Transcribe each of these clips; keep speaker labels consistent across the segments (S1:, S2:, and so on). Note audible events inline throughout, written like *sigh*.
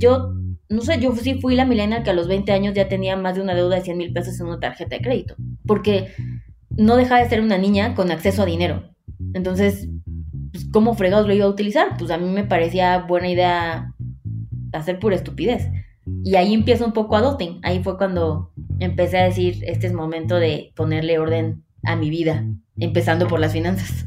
S1: yo, no sé, yo sí fui la milena que a los 20 años ya tenía más de una deuda de 100 mil pesos en una tarjeta de crédito, porque no dejaba de ser una niña con acceso a dinero. Entonces, pues, ¿cómo fregados lo iba a utilizar? Pues a mí me parecía buena idea hacer pura estupidez. Y ahí empieza un poco adulting. Ahí fue cuando empecé a decir, este es momento de ponerle orden a mi vida, empezando por las finanzas.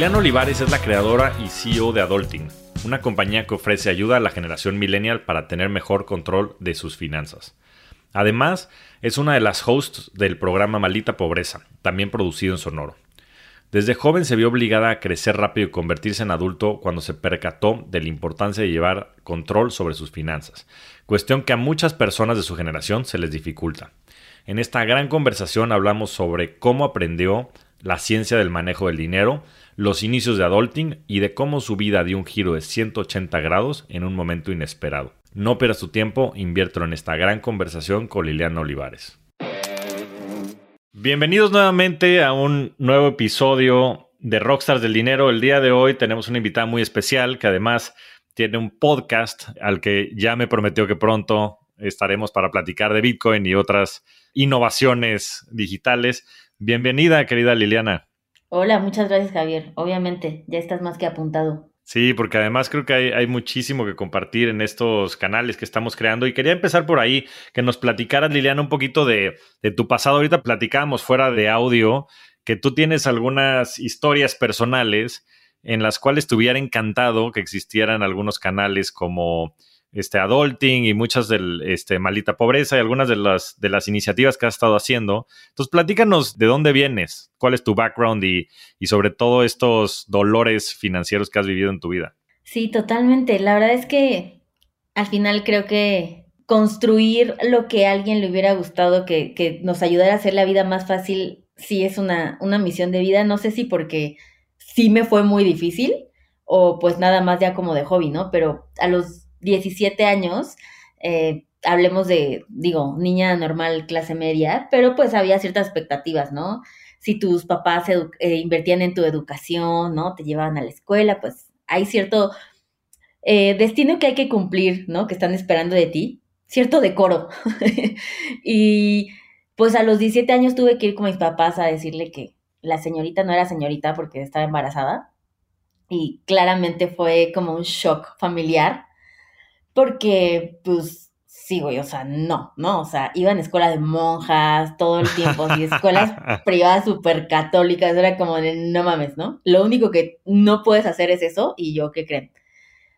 S2: Liliana Olivares es la creadora y CEO de Adulting, una compañía que ofrece ayuda a la generación millennial para tener mejor control de sus finanzas. Además, es una de las hosts del programa Malita Pobreza, también producido en Sonoro. Desde joven se vio obligada a crecer rápido y convertirse en adulto cuando se percató de la importancia de llevar control sobre sus finanzas, cuestión que a muchas personas de su generación se les dificulta. En esta gran conversación hablamos sobre cómo aprendió la ciencia del manejo del dinero, los inicios de adulting y de cómo su vida dio un giro de 180 grados en un momento inesperado. No pierdas tu tiempo, inviértelo en esta gran conversación con Liliana Olivares. Bienvenidos nuevamente a un nuevo episodio de Rockstars del Dinero. El día de hoy tenemos una invitada muy especial que además tiene un podcast al que ya me prometió que pronto estaremos para platicar de Bitcoin y otras innovaciones digitales. Bienvenida, querida Liliana.
S1: Hola, muchas gracias Javier. Obviamente, ya estás más que apuntado.
S2: Sí, porque además creo que hay, muchísimo que compartir en estos canales que estamos creando y quería empezar por ahí, que nos platicaras, Liliana, un poquito de, de tu pasado. Ahorita platicábamos fuera de audio que tú tienes algunas historias personales en las cuales te hubiera encantado que existieran algunos canales como este, adulting y muchas del este, malita pobreza y algunas de las, de las iniciativas que has estado haciendo. Entonces, platícanos de dónde vienes, cuál es tu background y, y sobre todo estos dolores financieros que has vivido en tu vida.
S1: Sí, totalmente. La verdad es que al final creo que construir lo que a alguien le hubiera gustado, que, que nos ayudara a hacer la vida más fácil, sí es una, una misión de vida. No sé si porque sí me fue muy difícil o pues nada más ya como de hobby, ¿no? Pero a los 17 años, eh, hablemos de, digo, niña normal, clase media, pero pues había ciertas expectativas, ¿no? Si tus papás eh, invertían en tu educación, ¿no? Te llevaban a la escuela, pues hay cierto eh, destino que hay que cumplir, ¿no? Que están esperando de ti, cierto decoro. *laughs* y pues a los 17 años tuve que ir con mis papás a decirle que la señorita no era señorita porque estaba embarazada. Y claramente fue como un shock familiar porque, pues, sí, güey, o sea, no, ¿no? O sea, iba en escuela de monjas todo el tiempo, y escuelas *laughs* privadas súper católicas, era como de, no mames, ¿no? Lo único que no puedes hacer es eso, y yo, ¿qué creen?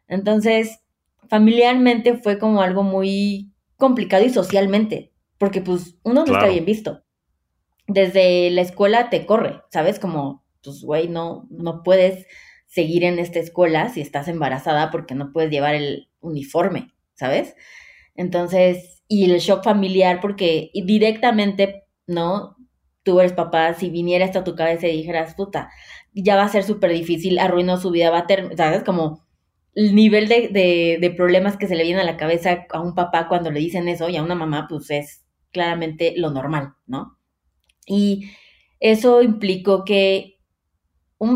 S1: Entonces, familiarmente fue como algo muy complicado y socialmente, porque pues uno no está bien visto. Desde la escuela te corre, ¿sabes? Como, pues, güey, no, no puedes seguir en esta escuela si estás embarazada porque no puedes llevar el uniforme, ¿sabes? Entonces, y el shock familiar porque directamente, ¿no? Tú eres papá, si viniera hasta tu cabeza y dijeras, puta, ya va a ser súper difícil, arruinó su vida, va a tener, ¿sabes? Como el nivel de, de, de, problemas que se le viene a la cabeza a un papá cuando le dicen eso y a una mamá, pues es claramente lo normal, ¿no? Y eso implicó que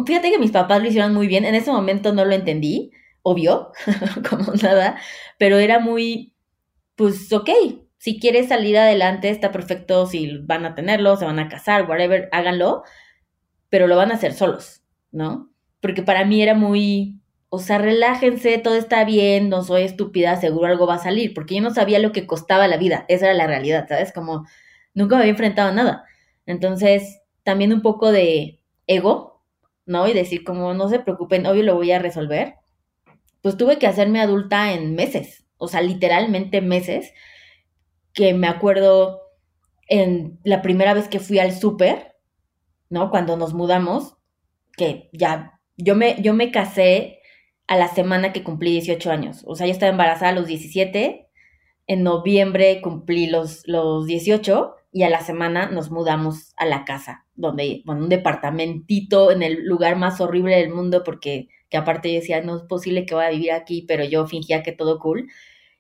S1: fíjate que mis papás lo hicieron muy bien. En ese momento no lo entendí, obvio, *laughs* como nada, pero era muy, pues, ok, si quieres salir adelante, está perfecto, si van a tenerlo, se van a casar, whatever, háganlo, pero lo van a hacer solos, ¿no? Porque para mí era muy, o sea, relájense, todo está bien, no soy estúpida, seguro algo va a salir, porque yo no sabía lo que costaba la vida, esa era la realidad, ¿sabes? Como nunca me había enfrentado a nada. Entonces, también un poco de ego, ¿no? Y decir como, no se preocupen, obvio lo voy a resolver. Pues tuve que hacerme adulta en meses, o sea, literalmente meses, que me acuerdo en la primera vez que fui al súper, ¿no? Cuando nos mudamos, que ya, yo me, yo me casé a la semana que cumplí 18 años, o sea, yo estaba embarazada a los 17 en noviembre cumplí los, los 18 y a la semana nos mudamos a la casa, donde, bueno, un departamentito en el lugar más horrible del mundo porque que aparte yo decía, no es posible que vaya a vivir aquí, pero yo fingía que todo cool.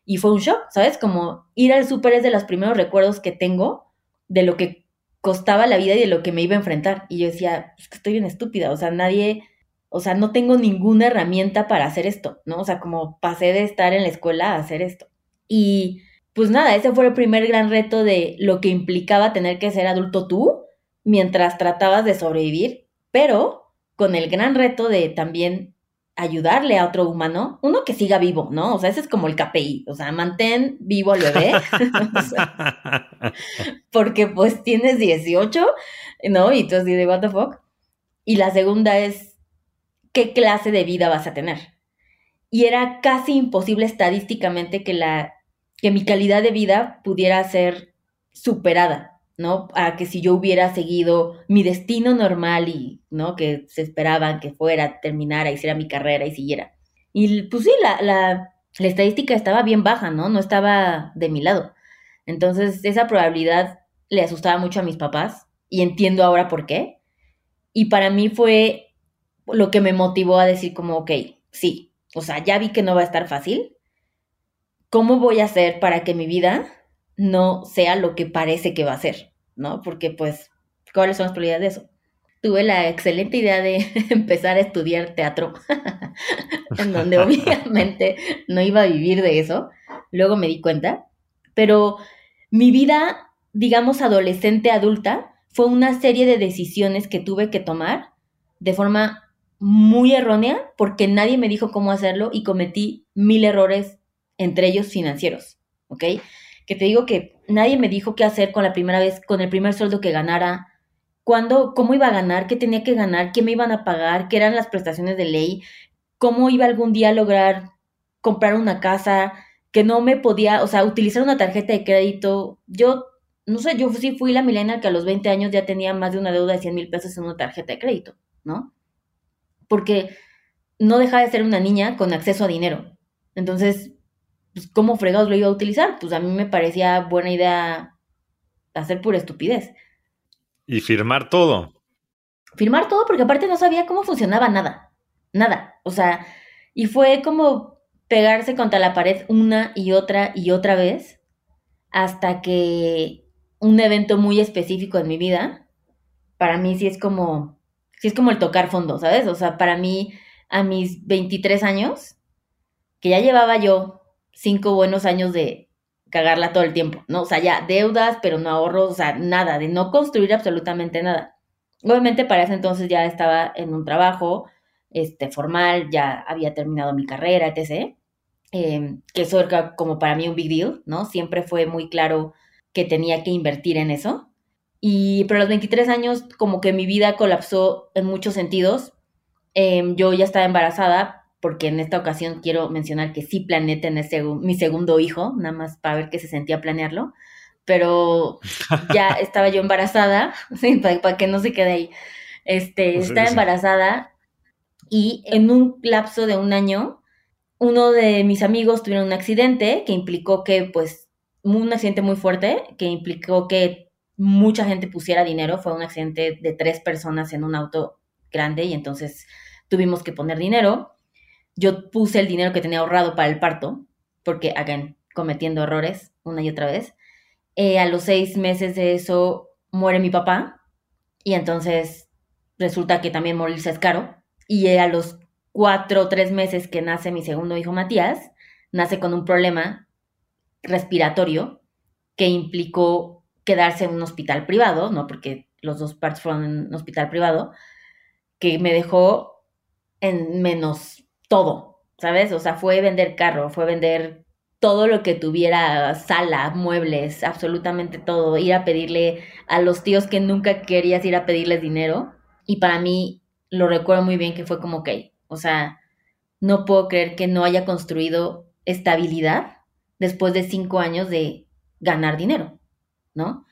S1: Y fue un shock, ¿sabes? Como ir al súper es de los primeros recuerdos que tengo de lo que costaba la vida y de lo que me iba a enfrentar. Y yo decía, estoy bien estúpida, o sea, nadie, o sea, no tengo ninguna herramienta para hacer esto, ¿no? O sea, como pasé de estar en la escuela a hacer esto. Y pues nada, ese fue el primer gran reto de lo que implicaba tener que ser adulto tú mientras tratabas de sobrevivir, pero con el gran reto de también ayudarle a otro humano, uno que siga vivo, ¿no? O sea, ese es como el KPI, o sea, mantén vivo al bebé, *laughs* porque pues tienes 18, ¿no? Y tú así de, what the fuck. Y la segunda es, ¿qué clase de vida vas a tener? Y era casi imposible estadísticamente que, la, que mi calidad de vida pudiera ser superada ¿no? A que si yo hubiera seguido mi destino normal y, ¿no? Que se esperaban que fuera, terminara, hiciera mi carrera y siguiera. Y pues sí, la, la, la estadística estaba bien baja, ¿no? No estaba de mi lado. Entonces, esa probabilidad le asustaba mucho a mis papás y entiendo ahora por qué. Y para mí fue lo que me motivó a decir como, ok, sí, o sea, ya vi que no va a estar fácil. ¿Cómo voy a hacer para que mi vida no sea lo que parece que va a ser, ¿no? Porque pues, ¿cuáles son las probabilidades de eso? Tuve la excelente idea de *laughs* empezar a estudiar teatro, *laughs* en donde *laughs* obviamente no iba a vivir de eso, luego me di cuenta, pero mi vida, digamos, adolescente adulta, fue una serie de decisiones que tuve que tomar de forma muy errónea porque nadie me dijo cómo hacerlo y cometí mil errores, entre ellos financieros, ¿ok? que te digo que nadie me dijo qué hacer con la primera vez, con el primer sueldo que ganara, cuándo, cómo iba a ganar, qué tenía que ganar, qué me iban a pagar, qué eran las prestaciones de ley, cómo iba algún día a lograr comprar una casa, que no me podía, o sea, utilizar una tarjeta de crédito. Yo, no sé, yo sí fui la milena que a los 20 años ya tenía más de una deuda de 100 mil pesos en una tarjeta de crédito, ¿no? Porque no dejaba de ser una niña con acceso a dinero. Entonces, pues, ¿cómo fregados lo iba a utilizar? Pues a mí me parecía buena idea hacer pura estupidez.
S2: Y firmar todo.
S1: Firmar todo porque aparte no sabía cómo funcionaba nada. Nada. O sea, y fue como pegarse contra la pared una y otra y otra vez hasta que un evento muy específico en mi vida, para mí sí es como, sí es como el tocar fondo, ¿sabes? O sea, para mí a mis 23 años, que ya llevaba yo cinco buenos años de cagarla todo el tiempo, ¿no? O sea, ya deudas, pero no ahorros, o sea, nada, de no construir absolutamente nada. Obviamente para ese entonces ya estaba en un trabajo este, formal, ya había terminado mi carrera, etc. Em, que eso era como para mí un big deal, ¿no? Siempre fue muy claro que tenía que invertir en eso. Y pero a los 23 años como que mi vida colapsó en muchos sentidos. Em, yo ya estaba embarazada, porque en esta ocasión quiero mencionar que sí planeé tener mi segundo hijo, nada más para ver qué se sentía planearlo, pero *laughs* ya estaba yo embarazada, *laughs* para, que no se quede ahí. Este, pues estaba embarazada y en un lapso de un año, uno de mis amigos tuvieron un accidente que implicó que, pues, un accidente muy fuerte, que implicó que mucha gente pusiera dinero, fue un accidente de tres personas en un auto grande y entonces tuvimos que poner dinero yo puse el dinero que tenía ahorrado para el parto, porque, again, cometiendo errores una y otra vez. Eh, a los seis meses de eso muere mi papá y entonces resulta que también morirse es caro. Y a los cuatro o tres meses que nace mi segundo hijo Matías, nace con un problema respiratorio que implicó quedarse en un hospital privado, ¿no? Porque los dos partos fueron en un hospital privado, que me dejó en menos todo, ¿sabes? O sea, fue vender carro, fue vender todo lo que tuviera sala, muebles, absolutamente todo, ir a pedirle a los tíos que nunca querías ir a pedirles dinero. Y para mí lo recuerdo muy bien que fue como, ok, o sea, no puedo creer que no haya construido estabilidad después de cinco años de ganar dinero, ¿no?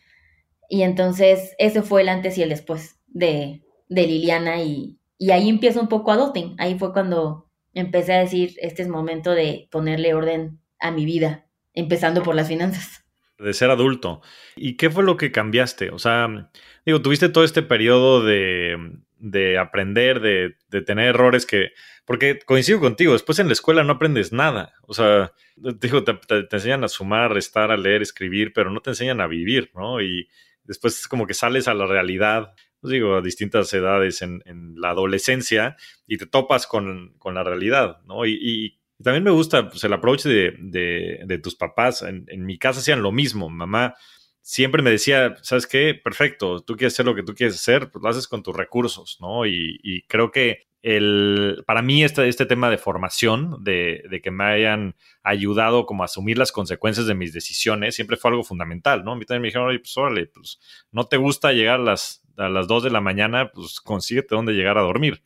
S1: Y entonces ese fue el antes y el después de, de Liliana y, y ahí empieza un poco Adulting. Ahí fue cuando empecé a decir, este es momento de ponerle orden a mi vida, empezando por las finanzas.
S2: De ser adulto. ¿Y qué fue lo que cambiaste? O sea, digo, tuviste todo este periodo de, de aprender, de, de, tener errores que, porque coincido contigo, después en la escuela no aprendes nada. O sea, digo, te, te, te enseñan a sumar, restar, a leer, escribir, pero no te enseñan a vivir, ¿no? Y después es como que sales a la realidad pues digo, a distintas edades en, la adolescencia y te topas con, con la realidad, ¿no? Y, también me gusta pues, el approach de, de, tus papás. En, mi casa hacían lo mismo. Mamá siempre me decía, ¿sabes qué? Perfecto, tú quieres hacer lo que tú quieres hacer, pues lo haces con tus recursos, ¿no? Y, y creo que el, para mí este, este tema de formación, de, de, que me hayan ayudado como a asumir las consecuencias de mis decisiones, siempre fue algo fundamental, ¿no? A mí también me dijeron, oye, pues órale, pues no te gusta llegar a las, a las 2 de la mañana, pues consíguete dónde llegar a dormir.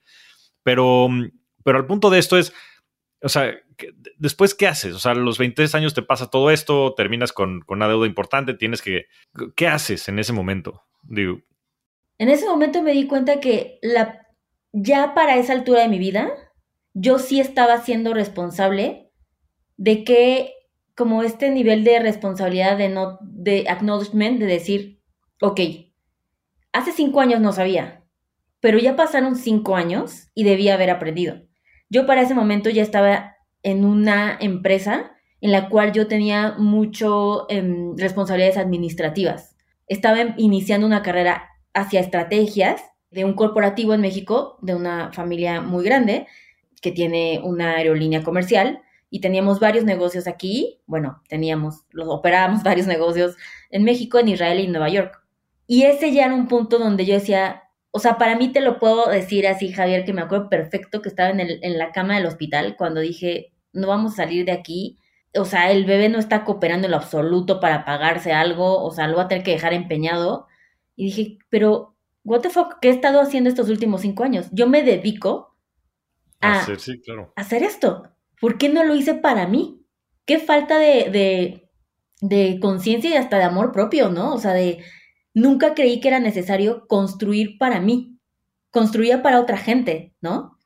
S2: Pero, pero el punto de esto es, o sea, después, ¿qué haces? O sea, a los 23 años te pasa todo esto, terminas con, con una deuda importante, tienes que, ¿qué haces en ese momento? Digo.
S1: En ese momento me di cuenta que la ya para esa altura de mi vida, yo sí estaba siendo responsable de que como este nivel de responsabilidad de no de acknowledgement de decir, ok, hace cinco años no sabía, pero ya pasaron cinco años y debía haber aprendido. Yo para ese momento ya estaba en una empresa en la cual yo tenía mucho eh, responsabilidades administrativas. Estaba iniciando una carrera hacia estrategias de un corporativo en México, de una familia muy grande, que tiene una aerolínea comercial y teníamos varios negocios aquí, bueno, teníamos, los operábamos *laughs* varios negocios en México, en Israel y en Nueva York. Y ese ya era un punto donde yo decía, o sea, para mí te lo puedo decir así, Javier, que me acuerdo perfecto que estaba en, el, en la cama del hospital cuando dije, no vamos a salir de aquí. O sea, el bebé no está cooperando en lo absoluto para pagarse algo, o sea, lo va a tener que dejar empeñado. Y dije, pero what the fuck, ¿qué he estado haciendo estos últimos cinco años? Yo me dedico a,
S2: hacer, sí, claro.
S1: hacer esto. ¿Por qué no lo hice para mí? Qué falta de, de, de conciencia y hasta de amor propio, ¿no? O sea, de nunca creí que era necesario construir para mí. Construía para otra gente, ¿no?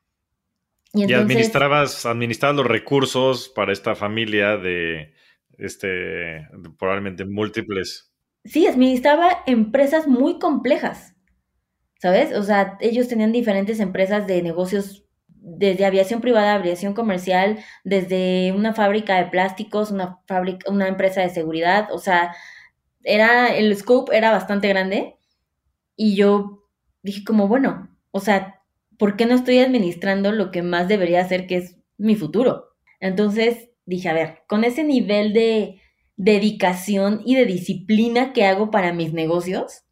S2: Y, entonces, y administrabas, administrabas los recursos para esta familia de, este, probablemente múltiples.
S1: Sí, administraba empresas muy complejas ¿sabes? O sea, ellos tenían diferentes empresas de negocios, desde aviación privada, aviación comercial, desde una fábrica de plásticos, una fábrica, una empresa de seguridad, o sea, era, el scope era bastante grande y yo dije como, bueno, o sea, ¿por qué no estoy administrando lo que más debería hacer, que es mi futuro? Entonces dije, a ver, con ese nivel de dedicación y de disciplina que hago para mis negocios,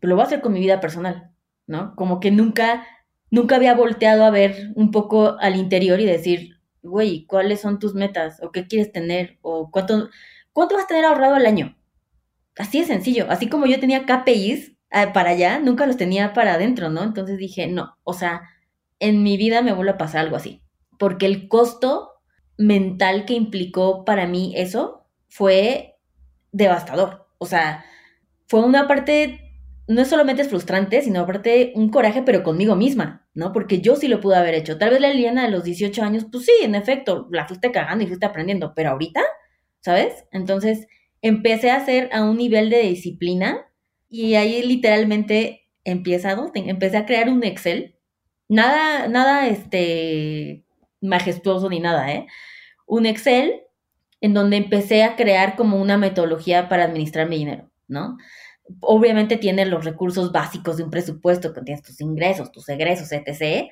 S1: lo voy a hacer con mi vida personal, ¿no? Como que nunca, nunca había volteado a ver un poco al interior y decir, güey, ¿cuáles son tus metas? ¿O qué quieres tener? ¿O cuánto, cuánto vas a tener ahorrado al año? Así de sencillo. Así como yo tenía KPIs eh, para allá, nunca los tenía para adentro, ¿no? Entonces dije, no, o sea, en mi vida me vuelve a pasar algo así. Porque el costo mental que implicó para mí eso fue devastador. O sea, fue una parte no solamente es frustrante, sino aparte un coraje, pero conmigo misma, ¿no? Porque yo sí lo pude haber hecho. Tal vez la Liliana de los 18 años, pues sí, en efecto, la fuiste cagando y fuiste aprendiendo, pero ahorita, ¿sabes? Entonces empecé a hacer a un nivel de disciplina y ahí literalmente empiezado, empecé a crear un Excel. Nada, nada, este, majestuoso ni nada, ¿eh? Un Excel en donde empecé a crear como una metodología para administrar mi dinero, ¿no? obviamente tienes los recursos básicos de un presupuesto, que tienes tus ingresos, tus egresos, etc.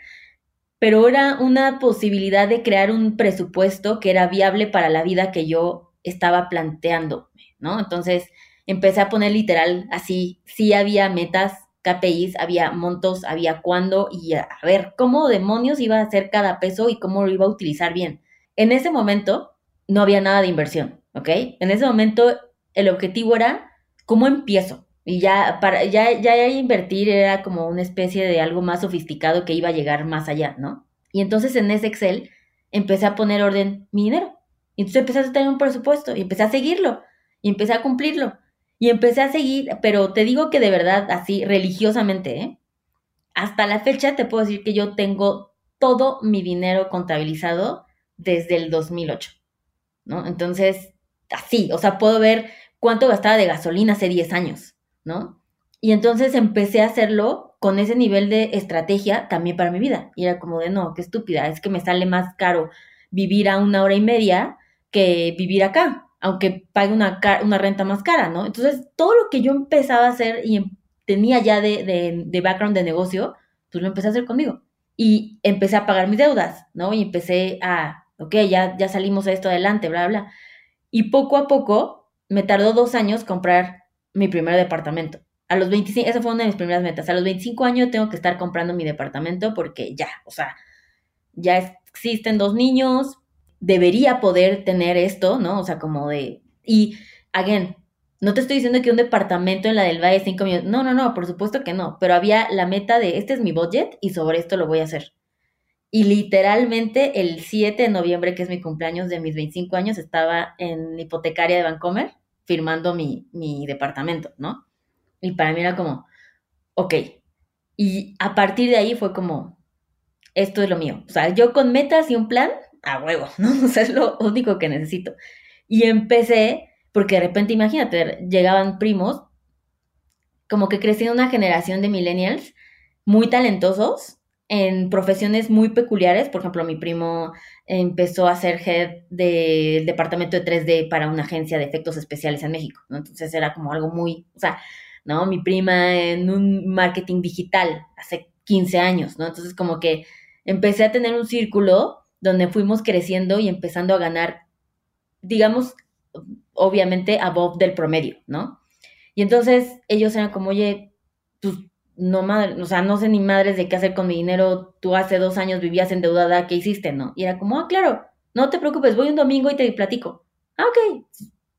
S1: Pero era una posibilidad de crear un presupuesto que era viable para la vida que yo estaba planteando, ¿no? Entonces empecé a poner literal así, sí había metas, KPIs, había montos, había cuándo y a ver cómo demonios iba a hacer cada peso y cómo lo iba a utilizar bien. En ese momento no había nada de inversión, ¿ok? En ese momento el objetivo era cómo empiezo, y ya, para, ya, ya invertir era como una especie de algo más sofisticado que iba a llegar más allá, ¿no? Y entonces en ese Excel empecé a poner orden mi dinero. Y entonces empecé a tener un presupuesto y empecé a seguirlo y empecé a cumplirlo. Y empecé a seguir, pero te digo que de verdad, así religiosamente, ¿eh? Hasta la fecha te puedo decir que yo tengo todo mi dinero contabilizado desde el 2008, ¿no? Entonces, así, o sea, puedo ver cuánto gastaba de gasolina hace 10 años, ¿no? Y entonces empecé a hacerlo con ese nivel de estrategia también para mi vida. Y era como de, no, qué estúpida, es que me sale más caro vivir a una hora y media que vivir acá, aunque pague una, renta más cara, ¿no? Entonces, todo lo que yo empezaba a hacer y em, tenía ya de, de, de background de negocio, pues lo empecé a hacer conmigo. Y empecé a pagar mis deudas, ¿no? Y empecé a, ok, ya, ya salimos de esto adelante, bla, bla. Y poco a poco, me tardó dos años comprar mi primer departamento. A los 25, esa fue una de mis primeras metas. A los 25 años tengo que estar comprando mi departamento porque ya, o sea, ya existen dos niños, debería poder tener esto, ¿no? O sea, como de... Y, again, no te estoy diciendo que un departamento en la del Valle 5 millones. No, no, no, por supuesto que no. Pero había la meta de este es mi budget y sobre esto lo voy a hacer. Y literalmente el 7 de noviembre, que es mi cumpleaños de mis 25 años, estaba en hipotecaria de Vancomer firmando mi, mi departamento, ¿no? Y para mí era como, ok. Y a partir de ahí fue como, esto es lo mío. O sea, yo con metas y un plan, a huevo, *laughs* ¿no? O sea, es lo único que necesito. Y empecé porque de repente, imagínate, llegaban primos, como que creció una generación de millennials muy talentosos en profesiones muy peculiares. Por ejemplo, mi primo empezó a ser head del departamento de 3D para una agencia de efectos especiales en México, ¿no? Entonces era como algo muy, o sea, ¿no? Mi prima en un marketing digital hace 15 años, ¿no? Entonces como que empecé a tener un círculo donde fuimos creciendo y empezando a ganar, digamos, obviamente above del promedio, ¿no? Y entonces ellos eran como, oye, pues no madre, o sea, no sé ni madres de qué hacer con mi dinero, tú hace dos años vivías endeudada, ¿qué hiciste, no? Y era como, ah, claro, no te preocupes, voy un domingo y te platico. Ah, ok.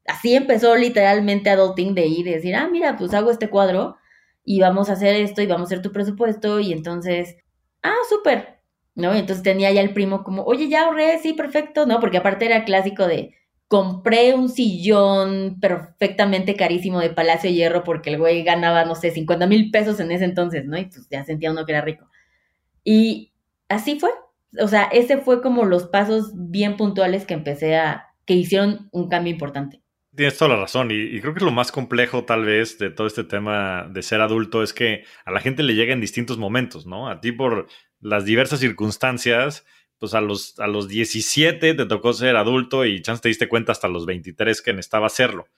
S1: Así empezó literalmente adulting de ir y decir, ah, mira, pues hago este cuadro y vamos a hacer esto y vamos a hacer tu presupuesto y entonces, ah, súper, ¿no? Y entonces tenía ya el primo como, oye, ya ahorré, sí, perfecto, ¿no? Porque aparte era clásico de, compré un sillón perfectamente carísimo de Palacio de Hierro porque el güey ganaba, no sé, 50 mil pesos en ese entonces, ¿no? Y pues ya sentía uno que era rico. Y así fue. O sea, ese fue como los pasos bien puntuales que empecé a, que hicieron un cambio importante.
S2: Tienes toda la razón y, creo que lo más complejo tal vez de todo este tema de ser adulto es que a la gente le llega en distintos momentos, ¿no? A ti por las diversas circunstancias pues a los, a los 17 te tocó ser adulto y chance te diste cuenta hasta los 23 que necesitaba hacerlo.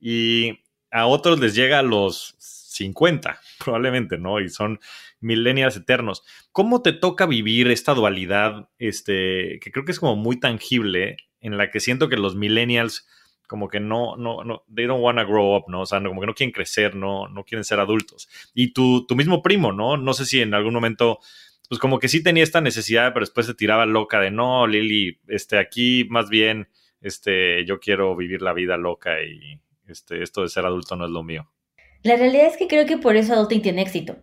S2: Y a otros les llega a los 50, *laughs* probablemente, ¿no? Y son millennials eternos. ¿Cómo te toca vivir esta dualidad, este, que creo que es como muy tangible, en la que siento que los millennials como que no, no, no, they don't wanna grow up, ¿no? O sea, como que no quieren crecer, no, no quieren ser adultos. Y tu, tu mismo primo, ¿no? No sé si en algún momento pues como que sí tenía esta necesidad, pero después se tiraba loca de no, Lili, este, aquí más bien, este, yo quiero vivir la vida loca y este, esto de ser adulto no es lo mío.
S1: La realidad es que creo que por eso Adulting tiene éxito,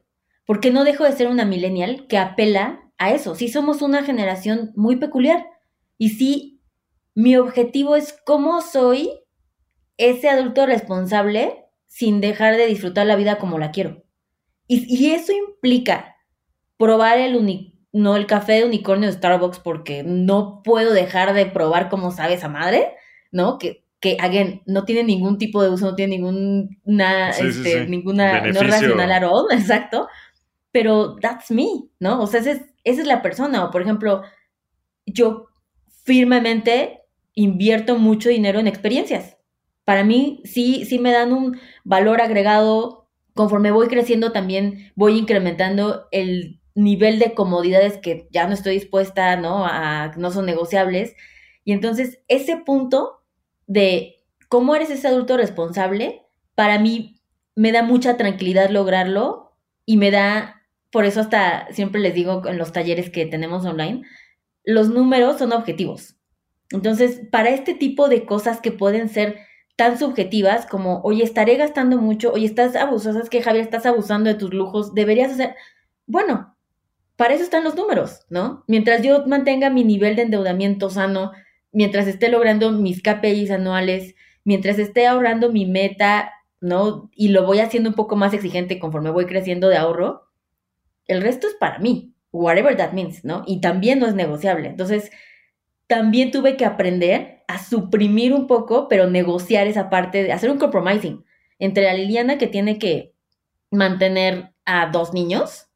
S1: porque no dejo de ser una millennial que apela a eso. Sí somos una generación muy peculiar y sí, mi objetivo es cómo soy ese adulto responsable sin dejar de disfrutar la vida como la quiero. Y, y eso implica probar el no el café de unicornio de Starbucks porque no puedo dejar de probar cómo sabe esa madre, ¿no? Que, que again, no tiene ningún tipo de uso, no tiene ningún, este, ninguna, no racional at all, *laughs* exacto. Pero that's me, ¿no? O sea, esa es, esa es la persona. O por ejemplo, yo firmemente invierto mucho dinero en experiencias. Para mí sí, sí me dan un valor agregado. Conforme voy creciendo también voy incrementando el nivel de comodidades que ya no estoy dispuesta, ¿no? A, no son negociables. Y entonces ese punto de cómo eres ese adulto responsable, para mí me da mucha tranquilidad lograrlo y me da, por eso hasta siempre les digo en los talleres que tenemos online, los números son objetivos. Entonces, para este tipo de cosas que pueden ser tan subjetivas como, oye, estaré gastando mucho, oye, estás que Javier, estás abusando de tus lujos, deberías hacer, bueno, para eso están los números, ¿no? Mientras yo mantenga mi nivel de endeudamiento sano, mientras esté logrando mis KPIs anuales, mientras esté ahorrando mi meta, ¿no? Y lo voy haciendo un poco más exigente conforme voy creciendo de ahorro, el resto es para mí, whatever that means, ¿no? Y también no es negociable. Entonces, también tuve que aprender a suprimir un poco, pero negociar esa parte, de hacer un compromising entre la Liliana que tiene que mantener a dos niños,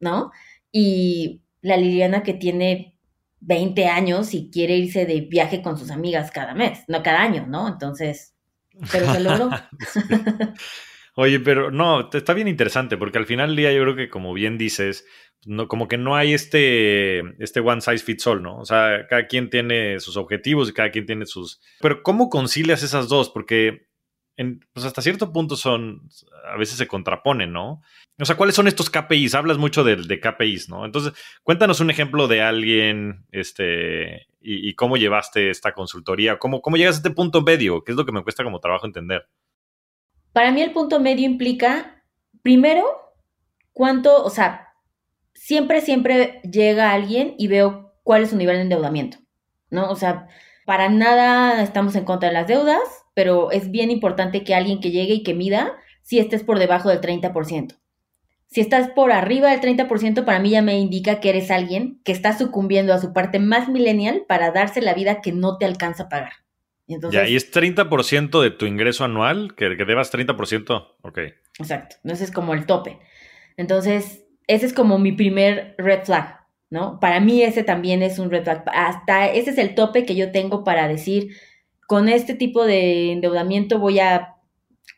S1: ¿no? Y la Liliana que tiene 20 años y quiere irse de viaje con sus amigas cada mes, no cada año, ¿no? Entonces, pero se logró. *laughs*
S2: Oye, pero no, está bien interesante porque al final del día yo creo que como bien dices, no, como que no hay este, este one size fits all, ¿no? O sea, cada quien tiene sus objetivos y cada quien tiene sus... Pero ¿cómo concilias esas dos? Porque pues hasta cierto punto son, a veces se contraponen, ¿no? O sea, ¿cuáles son estos KPIs? Hablas mucho de, de KPIs, ¿no? Entonces, cuéntanos un ejemplo de alguien, este, y, cómo llevaste esta consultoría, cómo, cómo llegas a este punto medio, ¿Qué es lo que me cuesta como trabajo entender.
S1: Para mí el punto medio implica, primero, cuánto, o sea, siempre, siempre llega alguien y veo cuál es su nivel de endeudamiento, ¿no? O sea, para nada estamos en contra de las deudas, pero es bien importante que alguien que llegue y que mida si estés por debajo del 30%. Si estás por arriba del 30%, para mí ya me indica que eres alguien que está sucumbiendo a su parte más millennial para darse la vida que no te alcanza a pagar.
S2: Entonces, ya, y es 30% de tu ingreso anual, que, que debas 30%, ok.
S1: Exacto, ese es como el tope. Entonces, ese es como mi primer red flag, ¿no? Para mí ese también es un red flag. Hasta ese es el tope que yo tengo para decir, con este tipo de endeudamiento voy a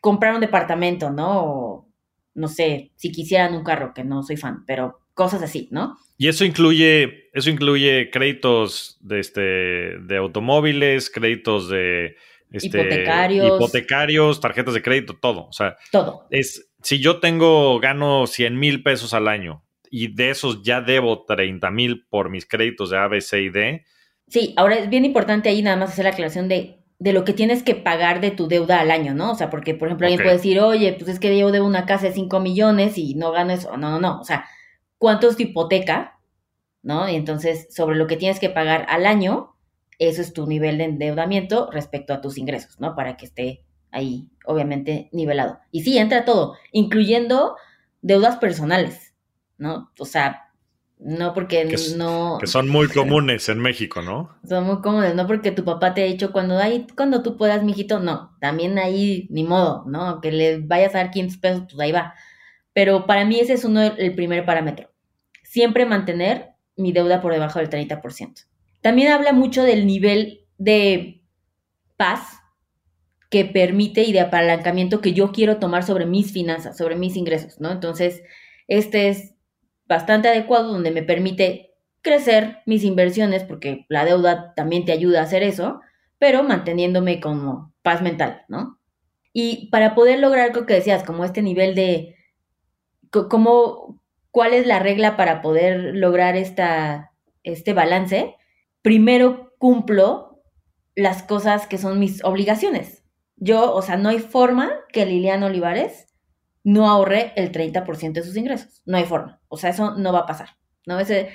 S1: comprar un departamento, ¿no? O, no sé, si quisieran un carro, que no soy fan, pero cosas así, ¿no?
S2: Y eso incluye, eso incluye créditos de este, de automóviles, créditos de este,
S1: hipotecarios.
S2: hipotecarios, tarjetas de crédito, todo. O sea,
S1: todo.
S2: Es, si yo tengo, gano 100 mil pesos al año y de esos ya debo 30 mil por mis créditos de A, B, C y D,
S1: Sí, ahora es bien importante ahí nada más hacer la aclaración de, de lo que tienes que pagar de tu deuda al año, ¿no? O sea, porque, por ejemplo, alguien puede decir, oye, pues es que yo debo una casa de 5 millones y no gano eso. No, no, no. O sea, ¿cuánto es tu hipoteca? ¿No? Y entonces, sobre lo que tienes que pagar al año, eso es tu nivel de endeudamiento respecto a tus ingresos, ¿no? Para que esté ahí, obviamente, nivelado. Y sí, entra todo, incluyendo deudas personales, ¿no? O sea, no porque no.
S2: Que son muy comunes en México, ¿no?
S1: Son muy comunes, no porque tu papá te ha dicho cuando ahí, cuando tú puedas, mijito, no. También ahí, ni modo, ¿no? Que le vayas a dar 500 pesos, pues ahí va. Pero para mí ese es uno el primer parámetro. Siempre mantener mi deuda por debajo del 30%. También habla mucho del nivel de paz que permite y de apalancamiento que yo quiero tomar sobre mis finanzas, sobre mis ingresos, ¿no? Entonces, este es bastante adecuado donde me permite crecer mis inversiones, porque la deuda también te ayuda a hacer eso, pero manteniéndome como paz mental, ¿no? Y para poder lograr lo que decías, como este nivel de, ¿cuál es la regla para poder lograr esta, este balance? Primero cumplo las cosas que son mis obligaciones. Yo, o sea, no hay forma que Liliana Olivares no ahorre el 30% de sus ingresos. No hay forma. O sea, eso no va a pasar. ¿no? Ese,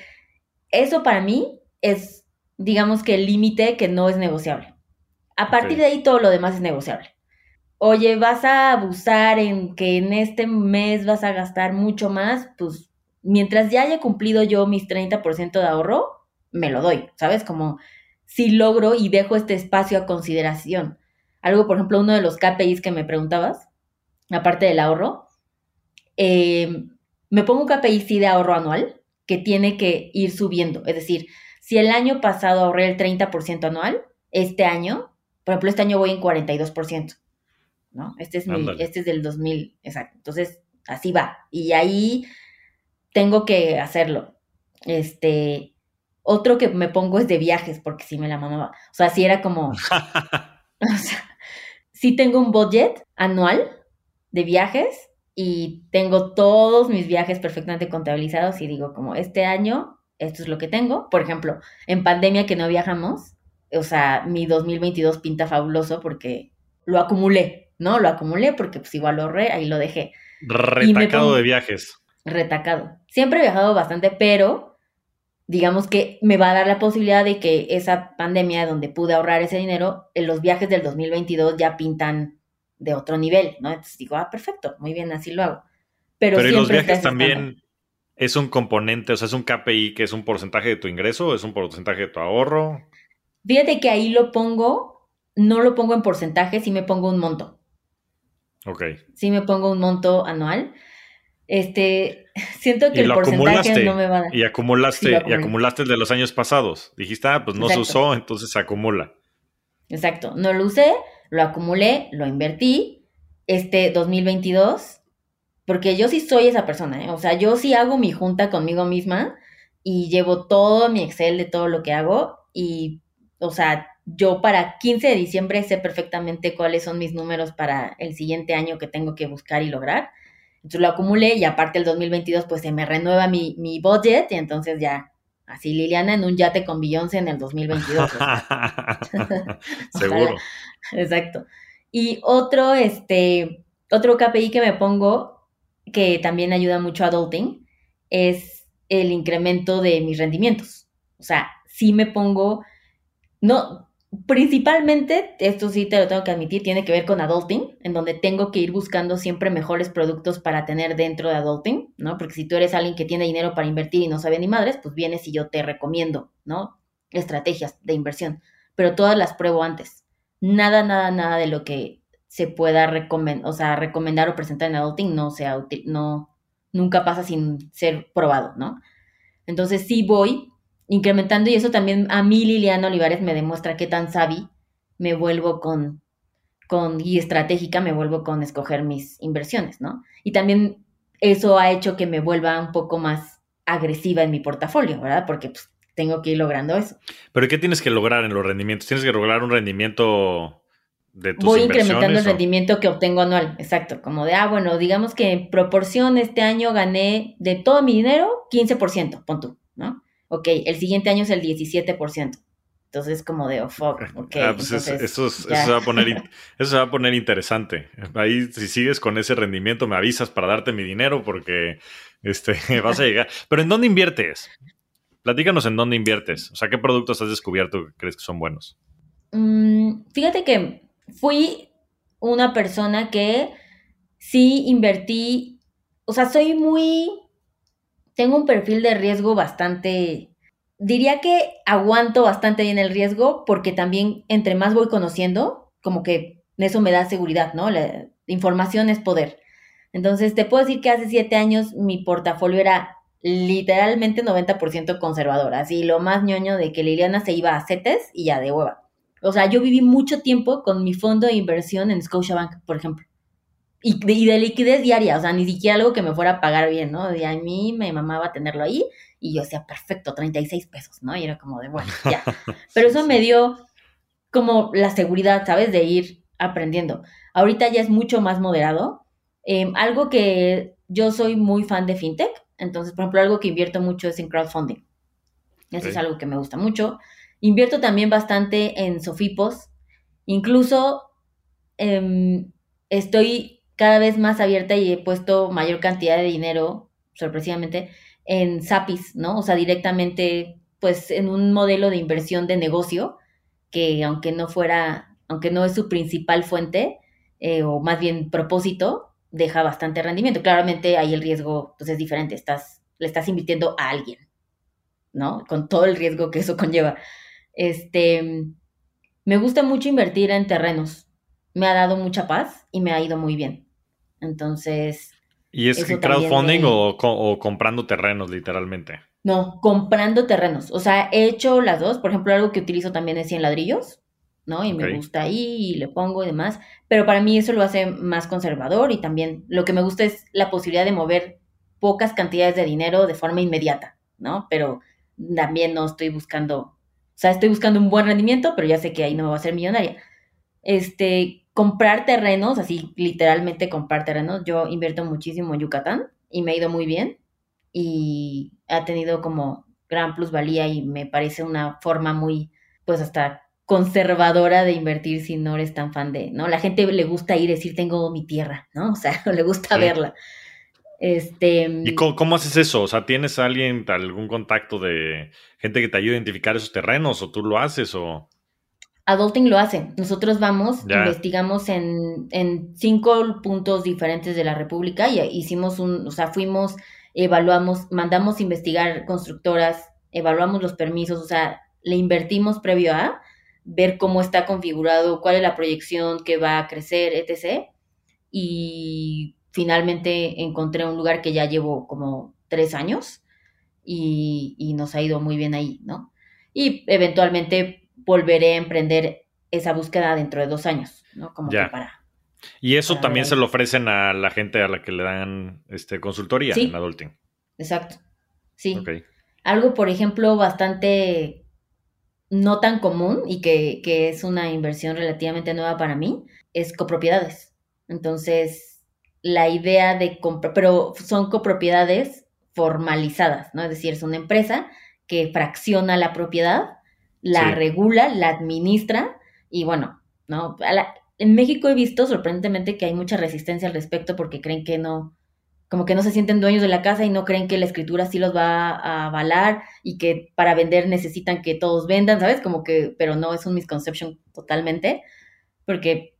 S1: eso para mí es, digamos que el límite que no es negociable. A partir de ahí todo lo demás es negociable. Oye, vas a abusar en que en este mes vas a gastar mucho más, pues mientras ya haya cumplido yo mis 30% de ahorro, me lo doy, ¿sabes? Como si logro y dejo este espacio a consideración. Algo, por ejemplo, uno de los KPIs que me preguntabas, aparte del ahorro, eh, me pongo un KPI de ahorro anual que tiene que ir subiendo. Es decir, si el año pasado ahorré el 30% anual, este año, por ejemplo, este año voy en 42%. ¿no? Este es, mi, este es del 2000, exacto. Entonces, así va. Y ahí tengo que hacerlo. Este, otro que me pongo es de viajes, porque si me la mamaba. O sea, si era como, *laughs* *laughs* o sea, si tengo un budget anual de viajes y tengo todos mis viajes perfectamente contabilizados y digo como este año esto es lo que tengo. Por ejemplo, en pandemia que no viajamos, o sea, mi 2022 pinta fabuloso porque lo acumulé, ¿no? Lo acumulé porque pues igual lo ahorré, ahí lo dejé.
S2: Retacado de viajes.
S1: Retacado. Siempre he viajado bastante, pero digamos que me va a dar la posibilidad de que esa pandemia donde pude ahorrar ese dinero, en los viajes del 2022 ya pintan de otro nivel, ¿no? Entonces digo, ah, perfecto, muy bien, así lo hago.
S2: Pero, Pero los viajes también es un componente, o sea, es un KPI que es un porcentaje de tu ingreso, es un porcentaje de tu ahorro.
S1: Fíjate que ahí lo pongo, no lo pongo en porcentaje, sí me pongo un monto.
S2: Ok.
S1: Sí me pongo un monto anual. Este, *laughs* siento que el porcentaje no me va a dar.
S2: Y acumulaste, y acumulaste el de los años pasados. Dijiste, ah, pues no se usó, entonces se acumula.
S1: Exacto. No lo usé, lo acumulé, lo invertí. Este 2022, porque yo sí soy esa persona, ¿eh? O sea, yo sí hago mi junta conmigo misma y llevo todo mi Excel de todo lo que hago y, o sea, yo para 15 de diciembre sé perfectamente cuáles son mis números para el siguiente año que tengo que buscar y lograr. Entonces lo acumulé y aparte el 2022 pues se me renueva mi, mi budget y entonces ya, así Liliana en un yate con Beyoncé en el 2022. *laughs*
S2: Seguro.
S1: Exacto. Y otro, este, otro KPI que me pongo, que también ayuda mucho a adulting, es el incremento de mis rendimientos. O sea, sí me pongo, no, Principalmente, esto sí te lo tengo que admitir, tiene que ver con adulting, en donde tengo que ir buscando siempre mejores productos para tener dentro de adulting, ¿no? Porque si tú eres alguien que tiene dinero para invertir y no sabe ni madres, pues vienes y yo te recomiendo, ¿no? Estrategias de inversión, pero todas las pruebo antes. Nada, nada, nada de lo que se pueda recomendar, o sea, recomendar o presentar en adulting no sea útil, no, nunca pasa sin ser probado, ¿no? Entonces sí voy incrementando y eso también a mí Liliana Olivares me demuestra qué tan sabi me vuelvo con, con y estratégica me vuelvo con escoger mis inversiones, ¿no? Y también eso ha hecho que me vuelva un poco más agresiva en mi portafolio, ¿verdad? Porque pues, tengo que ir logrando eso.
S2: Pero ¿qué tienes que lograr en los rendimientos? ¿Tienes que lograr un rendimiento de tus
S1: Voy incrementando el rendimiento que obtengo anual, exacto, como de, ah, bueno, digamos que en proporción este año gané de todo mi dinero 15%, pon tú, ¿no? Ok, el siguiente año es el 17%. Entonces, como de, oh, fuck, ok.
S2: Ah, pues eso, se va a poner, *laughs* eso se va a poner interesante. Ahí, si sigues con ese rendimiento, me avisas para darte mi dinero porque este, *laughs* vas a llegar. Pero ¿en dónde inviertes? Platícanos en dónde inviertes. O sea, ¿qué productos has descubierto que crees que son buenos?
S1: Mm, fíjate que fui una persona que sí invertí, o sea, soy muy tengo un perfil de riesgo bastante, diría que aguanto bastante bien el riesgo porque también entre más voy conociendo, como que eso me da seguridad, ¿no? La información es poder. Entonces, te puedo decir que hace siete años mi portafolio era literalmente 90% conservador, así lo más ñoño de que Liliana se iba a CETES y ya de hueva. O sea, yo viví mucho tiempo con mi fondo de inversión en Scotiabank, por ejemplo y de, liquidez diaria, o sea, ni siquiera algo que me fuera a pagar bien, ¿no? Y a mí me mamaba tenerlo ahí y yo decía, perfecto, 36 pesos, ¿no? Y era como de, bueno, ya. *laughs* Pero eso me dio como la seguridad, ¿sabes? De ir aprendiendo. Ahorita ya es mucho más moderado. Em, algo que yo soy muy fan de fintech, entonces, por ejemplo, algo que invierto mucho es en crowdfunding. Eso es algo que me gusta mucho. Invierto también bastante en Sofipos. Incluso em, estoy cada vez más abierta y he puesto mayor cantidad de dinero, sorpresivamente, en SAPIs, ¿no? O sea, directamente, pues, en un modelo de inversión de negocio que aunque no fuera, aunque no es su principal fuente, eh, o más bien propósito, deja bastante rendimiento. Claramente ahí el riesgo, pues, es diferente, estás, le estás invirtiendo a alguien, ¿no? Con todo el riesgo que eso conlleva. Este, me gusta mucho invertir en terrenos me ha dado mucha paz y me ha ido muy bien. Entonces...
S2: ¿Y es crowdfunding o, comprando terrenos, literalmente?
S1: No, comprando terrenos. O sea, he hecho las dos. Por ejemplo, algo que utilizo también es 100 ladrillos, ¿no? Y me gusta ahí y le pongo y demás. Pero para mí eso lo hace más conservador y también lo que me gusta es la posibilidad de mover pocas cantidades de dinero de forma inmediata, ¿no? Pero también no estoy buscando, o sea, estoy buscando un buen rendimiento, pero ya sé que ahí no me va a ser millonaria. Este, comprar terrenos, así literalmente comprar terrenos. Yo invierto muchísimo en Yucatán y me ha ido muy bien y ha tenido como gran plusvalía y me parece una forma muy, pues hasta conservadora de invertir si no eres tan fan de, ¿no? La gente le gusta ir y decir tengo mi tierra, ¿no? O sea, *laughs* le gusta verla. Este,
S2: ¿Y cómo, haces eso? O sea, ¿tienes alguien, algún contacto de gente que te ayude a identificar esos terrenos o tú lo haces o...?
S1: Adulting lo hace. Nosotros vamos, investigamos en, en, cinco puntos diferentes de la República y hicimos un, o sea, fuimos, evaluamos, mandamos investigar constructoras, evaluamos los permisos, o sea, le invertimos previo a ver cómo está configurado, cuál es la proyección que va a crecer, etc. Y finalmente encontré un lugar que ya llevo como tres años y, y nos ha ido muy bien ahí, ¿no? Y eventualmente volveré a emprender esa búsqueda dentro de dos años, ¿no? Como
S2: Ya.
S1: que para...
S2: Y eso
S1: Para
S2: también
S1: ver
S2: se lo ofrecen a la gente a la que le dan este, consultoría
S1: Sí.
S2: en Adulting.
S1: Exacto. Sí. Algo, por ejemplo, bastante no tan común y que, que es una inversión relativamente nueva para mí, es copropiedades. Entonces, la idea de comprar, pero son copropiedades formalizadas, ¿no? Es decir, es una empresa que fracciona la propiedad, la
S2: Sí.
S1: regula, la administra y bueno, ¿no? A la- en México he visto sorprendentemente que hay mucha resistencia al respecto porque creen que no, como que no se sienten dueños de la casa y no creen que la escritura sí los va a avalar y que para vender necesitan que todos vendan, ¿sabes? Como que, pero no, es un misconception totalmente, porque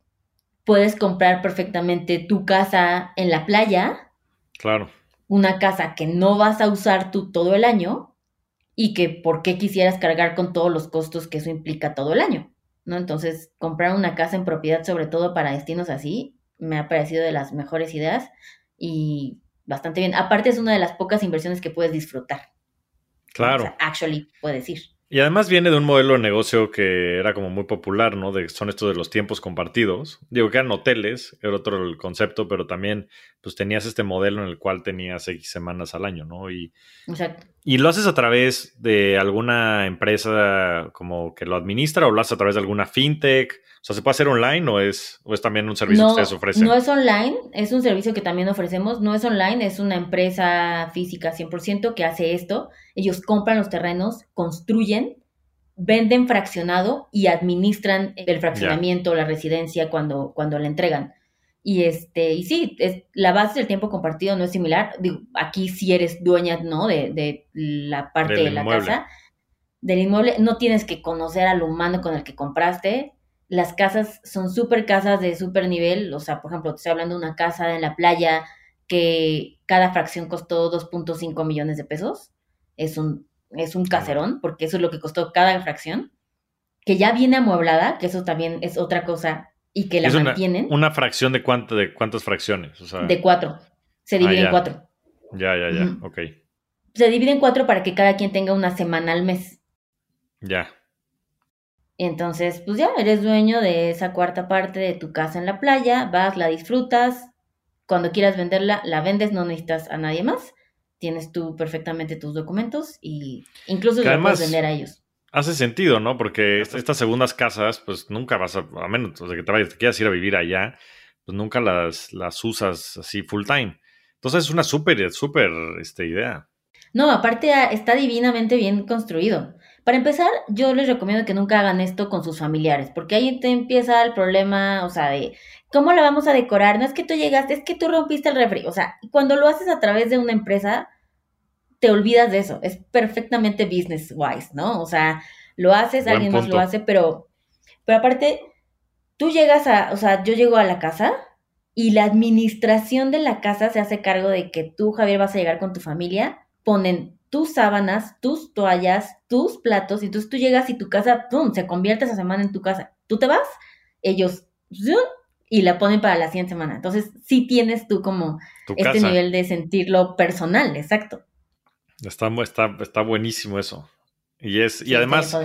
S1: puedes comprar perfectamente tu casa en la playa,
S2: Claro.
S1: una casa que no vas a usar tú todo el año y que por qué quisieras cargar con todos los costos que eso implica todo el año, ¿no? Entonces, comprar una casa en propiedad, sobre todo para destinos así, me ha parecido de las mejores ideas y bastante bien. Aparte, es una de las pocas inversiones que puedes disfrutar.
S2: Claro.
S1: O sea, actually, puedes ir.
S2: Y además viene de un modelo de negocio que era como muy popular, ¿no? De, son estos de los tiempos compartidos. Digo que eran hoteles, era otro el concepto, pero también pues tenías este modelo en el cual tenías X semanas al año, ¿no? Y,
S1: Exacto.
S2: Y lo haces a través de alguna empresa como que lo administra o lo haces a través de alguna fintech. O sea, ¿se puede hacer online o es, o es también un servicio
S1: No,
S2: que ustedes ofrecen?
S1: no es online, es un servicio que también ofrecemos. No es online, es una empresa física 100% que hace esto. Ellos compran los terrenos, construyen, venden fraccionado y administran el fraccionamiento, la residencia cuando, cuando la entregan. Y este, y sí, es, la base del tiempo compartido no es similar. Digo, aquí sí eres dueña, ¿no? De, de la parte
S2: Del
S1: de la
S2: inmueble.
S1: casa. Del inmueble, no tienes que conocer al humano con el que compraste. Las casas son súper casas de súper nivel. O sea, por ejemplo, te estoy hablando de una casa en la playa que cada fracción costó 2.5 millones de pesos. Es un, es un caserón, porque eso es lo que costó cada fracción. Que ya viene amueblada, que eso también es otra cosa, y que la
S2: es una,
S1: mantienen
S2: una fracción de, cuánto, de cuántas fracciones. O sea,
S1: de cuatro. Se divide
S2: ya.
S1: en cuatro.
S2: ya, ya, ya. Ok.
S1: Se divide en cuatro para que cada quien tenga una semana al mes.
S2: Ya.
S1: Entonces, pues ya eres dueño de esa cuarta parte de tu casa en la playa, vas, la disfrutas, cuando quieras venderla, la vendes, no necesitas a nadie más, tienes tú perfectamente tus documentos y incluso
S2: Que
S1: lo
S2: además-
S1: puedes vender a ellos.
S2: Hace sentido, ¿no? Porque est- estas segundas casas, pues nunca vas a, a menos de que te vayas, te quieras ir a vivir allá, pues nunca las, las usas así full time. Entonces es una súper, súper este, idea.
S1: No, aparte ah, está divinamente bien construido. Para empezar, yo les recomiendo que nunca hagan esto con sus familiares, porque ahí te empieza el problema, o sea, de cómo la vamos a decorar. No es que tú llegaste, es que tú rompiste el refri. O sea, cuando lo haces a través de una empresa, te olvidas de eso. Es perfectamente business wise, ¿no? O sea, lo haces,
S2: Buen
S1: alguien más
S2: punto.
S1: lo hace, pero, pero aparte, tú llegas a, o sea, yo llego a la casa y la administración de la casa se hace cargo de que tú, Javier, vas a llegar con tu familia, ponen tus sábanas, tus toallas, tus platos, y entonces tú llegas y tu casa, ¡pum!, se convierte esa semana en tu casa. Tú te vas, ellos, ¡zum! y la ponen para la siguiente semana. Entonces, sí tienes tú como
S2: Tu
S1: este
S2: casa.
S1: nivel de sentirlo personal, exacto.
S2: Está, está, está buenísimo eso. Y es, y
S1: Sí,
S2: además,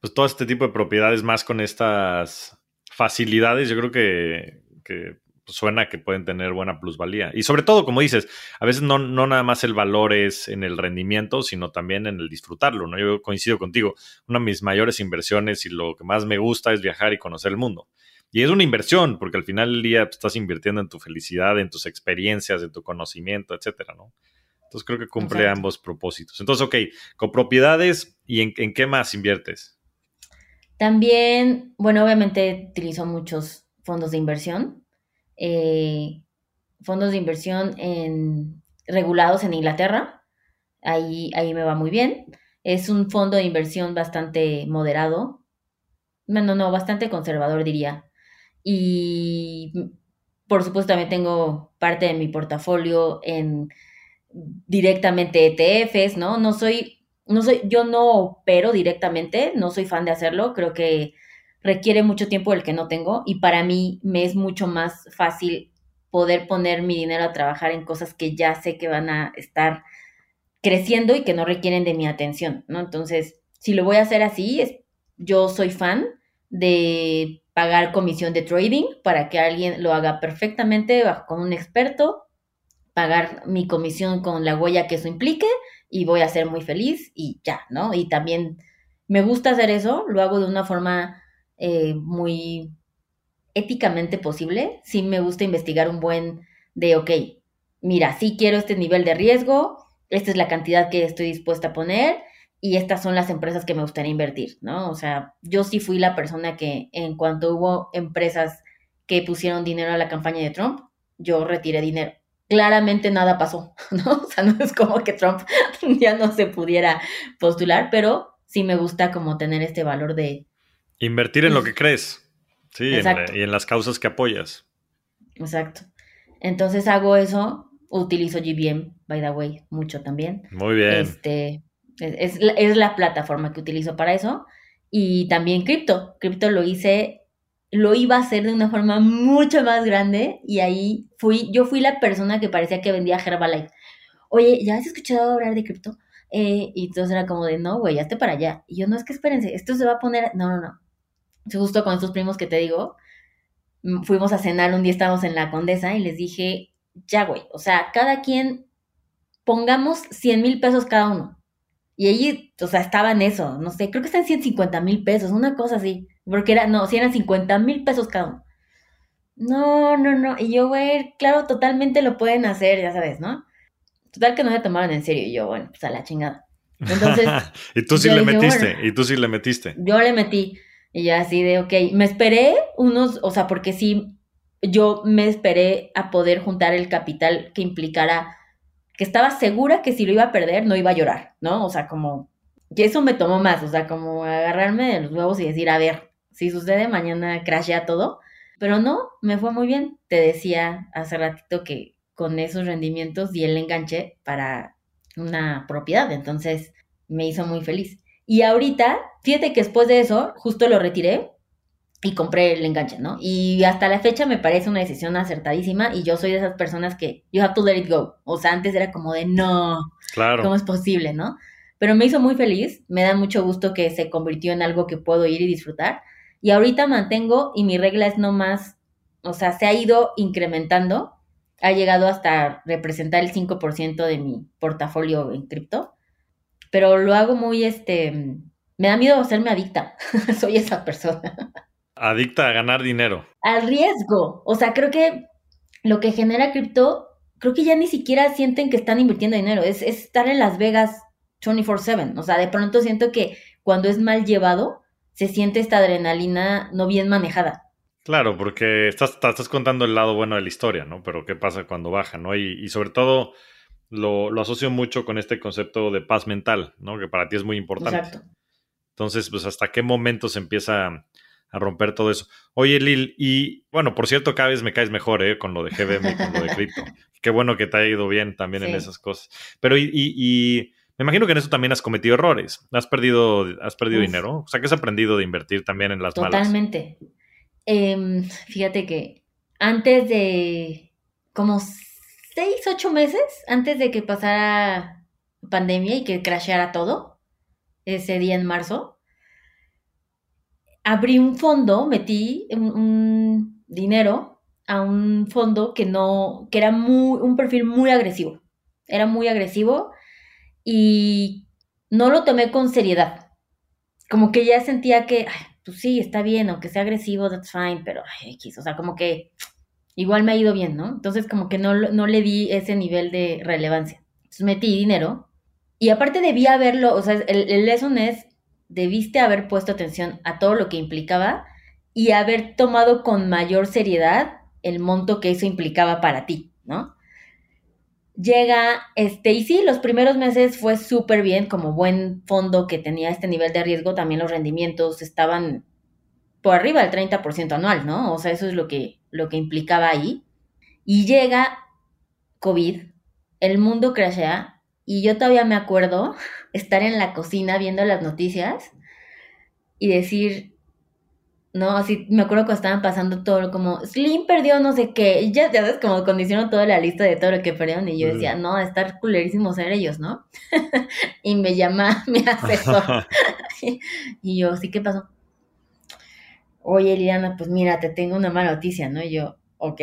S2: pues todo este tipo de propiedades más con estas facilidades, yo creo que, que suena que pueden tener buena plusvalía. Y sobre todo, como dices, a veces no, no nada más el valor es en el rendimiento, sino también en el disfrutarlo, ¿no? Yo coincido contigo. Una de mis mayores inversiones y lo que más me gusta es viajar y conocer el mundo. Y es una inversión, porque al final del día pues, estás invirtiendo en tu felicidad, en tus experiencias, en tu conocimiento, etcétera, ¿no? Entonces creo que cumple
S1: Exacto.
S2: ambos propósitos. Entonces, ok, con propiedades y en, en qué más inviertes.
S1: También, bueno, obviamente utilizo muchos fondos de inversión. eh, fondos de inversión en, regulados en Inglaterra. Ahí, ahí me va muy bien. Es un fondo de inversión bastante moderado. Bueno, no, bastante conservador diría. Y por supuesto también tengo parte de mi portafolio en directamente ETFs, ¿no? No soy, no soy, yo no opero directamente, no soy fan de hacerlo. Creo que requiere mucho tiempo del que no tengo y para mí me es mucho más fácil poder poner mi dinero a trabajar en cosas que ya sé que van a estar creciendo y que no requieren de mi atención, ¿no? Entonces, si lo voy a hacer así, es, yo soy fan de pagar comisión de trading para que alguien lo haga perfectamente con un experto, pagar mi comisión con la huella que eso implique y voy a ser muy feliz y ya, ¿no? Y también me gusta hacer eso, lo hago de una forma eh, muy éticamente posible. Sí me gusta investigar un buen de, ok, mira, sí quiero este nivel de riesgo, esta es la cantidad que estoy dispuesta a poner y estas son las empresas que me gustaría invertir, ¿no? O sea, yo sí fui la persona que en cuanto hubo empresas que pusieron dinero a la campaña de Trump, yo retiré dinero. Claramente nada pasó, *laughs* ¿no? O sea, no es como que Trump *laughs* ya no se pudiera postular, pero sí me gusta como tener este valor de...
S2: Invertir en lo que crees, sí, y en las causas que apoyas.
S1: Exacto. Entonces hago eso, utilizo GBM, by the way, mucho también.
S2: Muy bien.
S1: Este, es, es, la plataforma que utilizo para eso. Y también cripto. Cripto lo hice, lo iba a hacer de una forma mucho más grande y ahí fui, yo fui la persona que parecía que vendía Herbalife. Oye, ¿ya has escuchado hablar de cripto? Eh, y entonces era como de, no, güey, esté para allá. Y yo, no, es que espérense, esto se va a poner, no, no, no. Justo con estos primos que te digo, mm, fuimos a cenar, un día estábamos en la Condesa y les dije, ya, güey, o sea, cada quien pongamos 100 mil pesos cada uno. Y allí, o sea, estaba en eso, no sé, creo que están 150 mil pesos, una cosa así. Porque era, no, si eran 50 mil pesos cada uno. No, no, no. Y yo, güey, claro, totalmente lo pueden hacer, ya sabes, ¿no? Total que no me tomaron en serio. Y yo, bueno, pues a la chingada. Entonces. *laughs*
S2: y tú sí le metiste, y tú sí le metiste.
S1: Yo le metí. Y ya así de, ok, me esperé unos, o sea, porque sí, yo me esperé a poder juntar el capital que implicara que estaba segura que si lo iba a perder no iba a llorar, ¿no? O sea, como, y eso me tomó más, o sea, como agarrarme de los huevos y decir, a ver, si sucede mañana crashea todo, pero no, me fue muy bien. Te decía hace ratito que con esos rendimientos di el enganche para una propiedad, entonces me hizo muy feliz. Y ahorita, fíjate que después de eso, justo lo retiré y compré el enganche, ¿no? Y hasta la fecha me parece una decisión acertadísima y yo soy de esas personas que you have to let it go. O sea, antes era como de no, claro. ¿cómo es posible, no? Pero me hizo muy feliz, me da mucho gusto que se convirtió en algo que puedo ir y disfrutar. Y ahorita mantengo y mi regla es no más, o sea, se ha ido incrementando, ha llegado hasta representar el 5% de mi portafolio en cripto, pero lo hago muy, este, me da miedo hacerme adicta, *laughs* soy esa persona.
S2: Adicta a ganar dinero.
S1: Al riesgo. O sea, creo que lo que genera cripto, creo que ya ni siquiera sienten que están invirtiendo dinero. Es, estar en Las Vegas 24/7. O sea, de pronto siento que cuando es mal llevado, se siente esta adrenalina no bien manejada.
S2: Claro, porque estás, estás contando el lado bueno de la historia, ¿no? Pero qué pasa cuando baja, ¿no? Y, y sobre todo lo, lo, asocio mucho con este concepto de paz mental, ¿no? Que para ti es muy importante. Exacto. Entonces, pues, ¿hasta qué momento se empieza a romper todo eso. Oye, Lil, y bueno, por cierto, cada vez me caes mejor, ¿eh? Con lo de GBM y con lo de *laughs* cripto. Qué bueno que te ha ido bien también en esas cosas. Pero, y, me imagino que en eso también has cometido errores. Has perdido, has perdido dinero. O sea, que has aprendido de invertir también en las
S1: Totalmente. Em, fíjate que antes de como seis, ocho meses, antes de que pasara pandemia y que crasheara todo, ese día en marzo, abrí un fondo, metí un, dinero a un fondo que no, que era muy, un perfil muy agresivo. Era muy agresivo y no lo tomé con seriedad. Como que ya sentía que, pues sí, está bien, aunque sea agresivo, that's fine, pero ay, X, o sea, como que igual me ha ido bien, ¿no? Entonces como que no, no le di ese nivel de relevancia. Entonces metí dinero y aparte debía verlo, o sea, el, el lesson es debiste haber puesto atención a todo lo que implicaba y haber tomado con mayor seriedad el monto que eso implicaba para ti, ¿no? Llega, este, y sí, los primeros meses fue súper bien, como buen fondo que tenía este nivel de riesgo, también los rendimientos estaban por arriba del 30% anual, ¿no? O sea, eso es lo que, lo que implicaba ahí. Y llega COVID, el mundo crashea, y yo todavía me acuerdo *laughs* estar en la cocina viendo las noticias y decir, No, así me acuerdo cuando estaban pasando todo, como Slim perdió no sé qué, y ya, ya sabes, como condicionó toda la lista de todo lo que perdieron, y yo decía, no, estar culerísimo ser ellos, ¿no? *laughs* y me llama *laughs* mi asesor, *laughs* y yo, ¿sí qué pasó? Oye, Liliana, pues mira, te tengo una mala noticia, ¿no? Y yo, ok.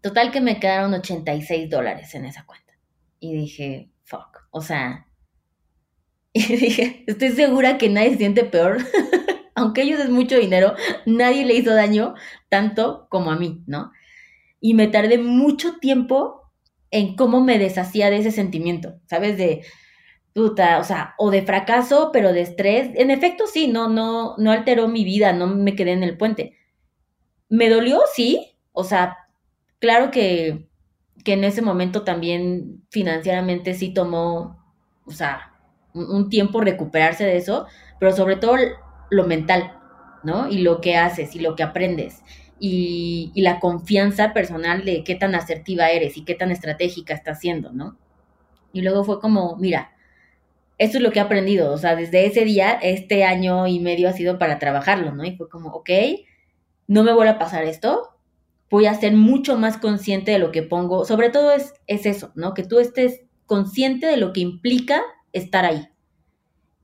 S1: Total que me quedaron 86 dólares en esa cuenta. Y dije, fuck, o sea, y dije, estoy segura que nadie se siente peor aunque ellos es mucho dinero, nadie le hizo daño tanto como a mí, ¿no? Y me tardé mucho tiempo en cómo me deshacía de ese sentimiento, ¿sabes? De puta, o sea, o de fracaso, pero de estrés. En efecto, sí, no, no, no alteró mi vida, no me quedé en el puente. ¿Me dolió? Sí. O sea, claro que, que en ese momento también financieramente sí tomó, o sea, un, un tiempo recuperarse de eso, pero sobre todo lo mental, ¿no? Y lo que haces y lo que aprendes. Y, la confianza personal de qué tan asertiva eres y qué tan estratégica estás siendo, ¿no? Y luego fue como, mira, esto es lo que he aprendido, o sea, desde ese día, este año y medio ha sido para trabajarlo, ¿no? Y fue como, ok, no me vuelve a pasar esto, voy a ser mucho más consciente de lo que pongo, sobre todo es, es eso, ¿no? Que tú estés consciente de lo que implica estar ahí.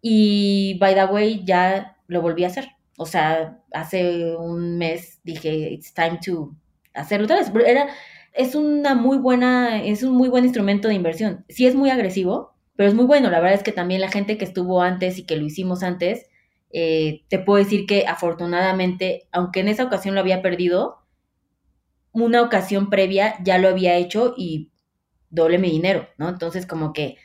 S1: Y, by the way, ya lo volví a hacer. O sea, hace un mes dije, it's time to hacerlo otra vez. Era, es una muy buena, es un muy buen instrumento de inversión. Sí es muy agresivo, pero es muy bueno. La verdad es que también la gente que estuvo antes y que lo hicimos antes, eh, te puedo decir que afortunadamente, aunque en esa ocasión lo había perdido, una ocasión previa ya lo había hecho y doble mi dinero, ¿no? Entonces como que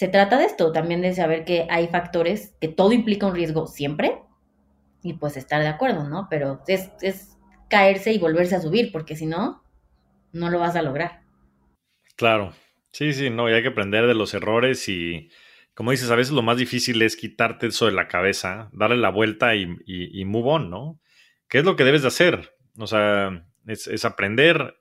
S1: se trata de esto, también de saber que hay factores, que todo implica un riesgo siempre, y pues estar de acuerdo, ¿no? Pero es, es caerse y volverse a subir, porque si no, no lo vas a lograr.
S2: Claro, sí, sí, no, y hay que aprender de los errores y, como dices, a veces lo más difícil es quitarte eso de la cabeza, darle la vuelta y, y, move on, ¿no? ¿Qué es lo que debes de hacer? O sea, es, es aprender,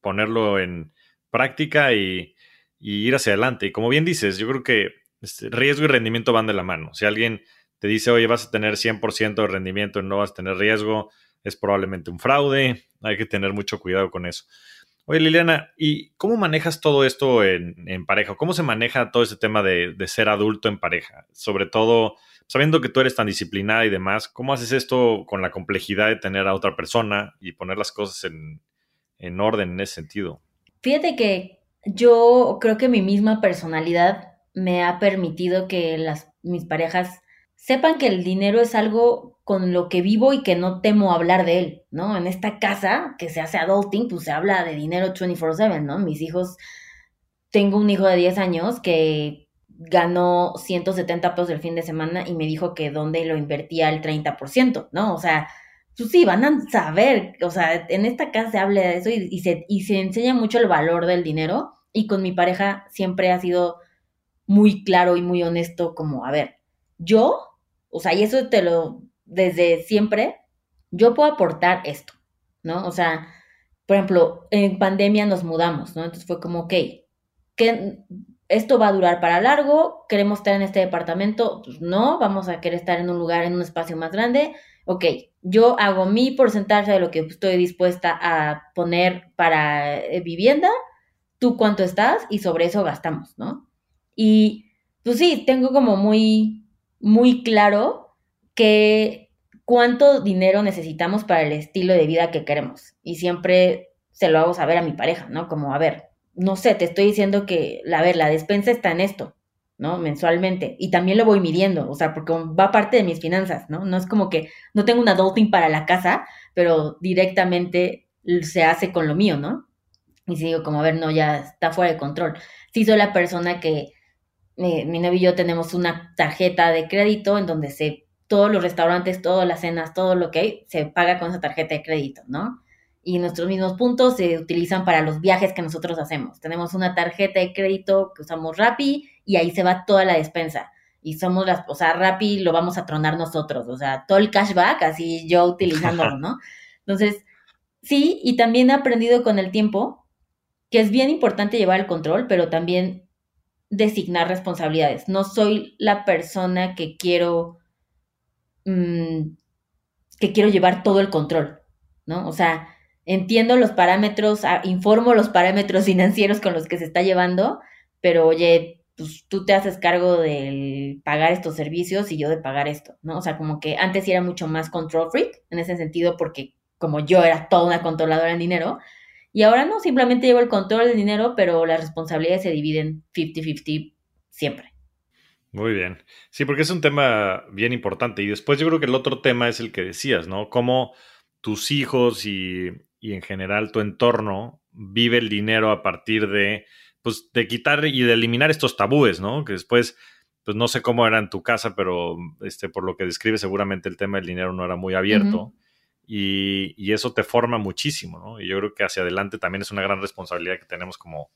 S2: ponerlo en práctica y, y ir hacia adelante. Y como bien dices, yo creo que este, riesgo y rendimiento van de la mano. Si alguien te dice, oye, vas a tener 100% de rendimiento y no vas a tener riesgo, es probablemente un fraude. Hay que tener mucho cuidado con eso. Oye, Liliana, ¿y cómo manejas todo esto en, pareja? ¿Cómo se maneja todo ese tema de, ser adulto en pareja? Sobre todo, sabiendo que tú eres tan disciplinada y demás, ¿cómo haces esto con la complejidad de tener a otra persona y poner las cosas en, en orden en ese sentido?
S1: Fíjate que yo creo que mi misma personalidad me ha permitido que las, mis parejas sepan que el dinero es algo con lo que vivo y que no temo hablar de él, ¿no? En esta casa que se hace adulting, pues se habla de dinero 24/7, ¿no? Mis hijos, tengo un hijo de 10 años que ganó 170 pesos el fin de semana y me dijo que dónde lo invertía el 30%, ¿no? O sea, pues sí, van a saber, o sea, en esta casa se habla de eso y, se, y se enseña mucho el valor del dinero y con mi pareja siempre ha sido muy claro y muy honesto como, a ver, yo, o sea, y eso te lo, desde siempre, yo puedo aportar esto, ¿no? O sea, por ejemplo, en pandemia nos mudamos, ¿no? Entonces fue como, ok, esto va a durar para largo, queremos estar en este departamento, pues no, vamos a querer estar en un lugar, en un espacio más grande, ok, yo hago mi porcentaje de lo que estoy dispuesta a poner para eh, vivienda, tú cuánto estás y sobre eso gastamos, ¿no? Y pues sí, tengo como muy, muy claro que cuánto dinero necesitamos para el estilo de vida que queremos. Y siempre se lo hago saber a mi pareja, ¿no? Como, a ver, no sé, te estoy diciendo que, a ver, la despensa está en esto. ¿No? Mensualmente. Y también lo voy midiendo, o sea, porque va parte de mis finanzas, ¿no? No es como que no tengo una adulting para la casa, pero directamente se hace con lo mío, ¿no? Y si digo, como, a ver, no, ya está fuera de control. Sí soy la persona que, eh, mi novio y yo tenemos una tarjeta de crédito en donde se, todos los restaurantes, todas las cenas, todo lo que hay, se paga con esa tarjeta de crédito, ¿no? y nuestros mismos puntos se utilizan para los viajes que nosotros hacemos. Tenemos una tarjeta de crédito que usamos Rappi y ahí se va toda la despensa. Y somos las, o sea, Rappi lo vamos a tronar nosotros, o sea, todo el cashback, así yo utilizándolo, ¿no? *laughs* Entonces, sí, y también he aprendido con el tiempo que es bien importante llevar el control, pero también designar responsabilidades. No soy la persona que quiero mm, que quiero llevar todo el control, ¿no? O sea, entiendo los parámetros, informo los parámetros *laughs* financieros con los que se está llevando, pero oye, pues tú te haces cargo de pagar estos servicios y yo de pagar esto, ¿no? O sea, como que antes era mucho más control freak en ese sentido porque como yo era toda una controladora en dinero, y ahora no, simplemente llevo el control del dinero, pero las responsabilidades se dividen 50-50 siempre.
S2: Muy bien. Sí, porque es un tema bien importante. Y después yo creo que el otro tema es el que decías, ¿no? Cómo tus hijos y, y en general tu entorno vive el dinero a partir de, pues, de quitar y de eliminar estos tabúes, ¿no? Que después, pues no sé cómo era en tu casa, pero este, por lo que describe seguramente el tema del dinero no era muy abierto. y, y, eso te forma muchísimo, ¿no? Y yo creo que hacia adelante también es una gran responsabilidad que tenemos como,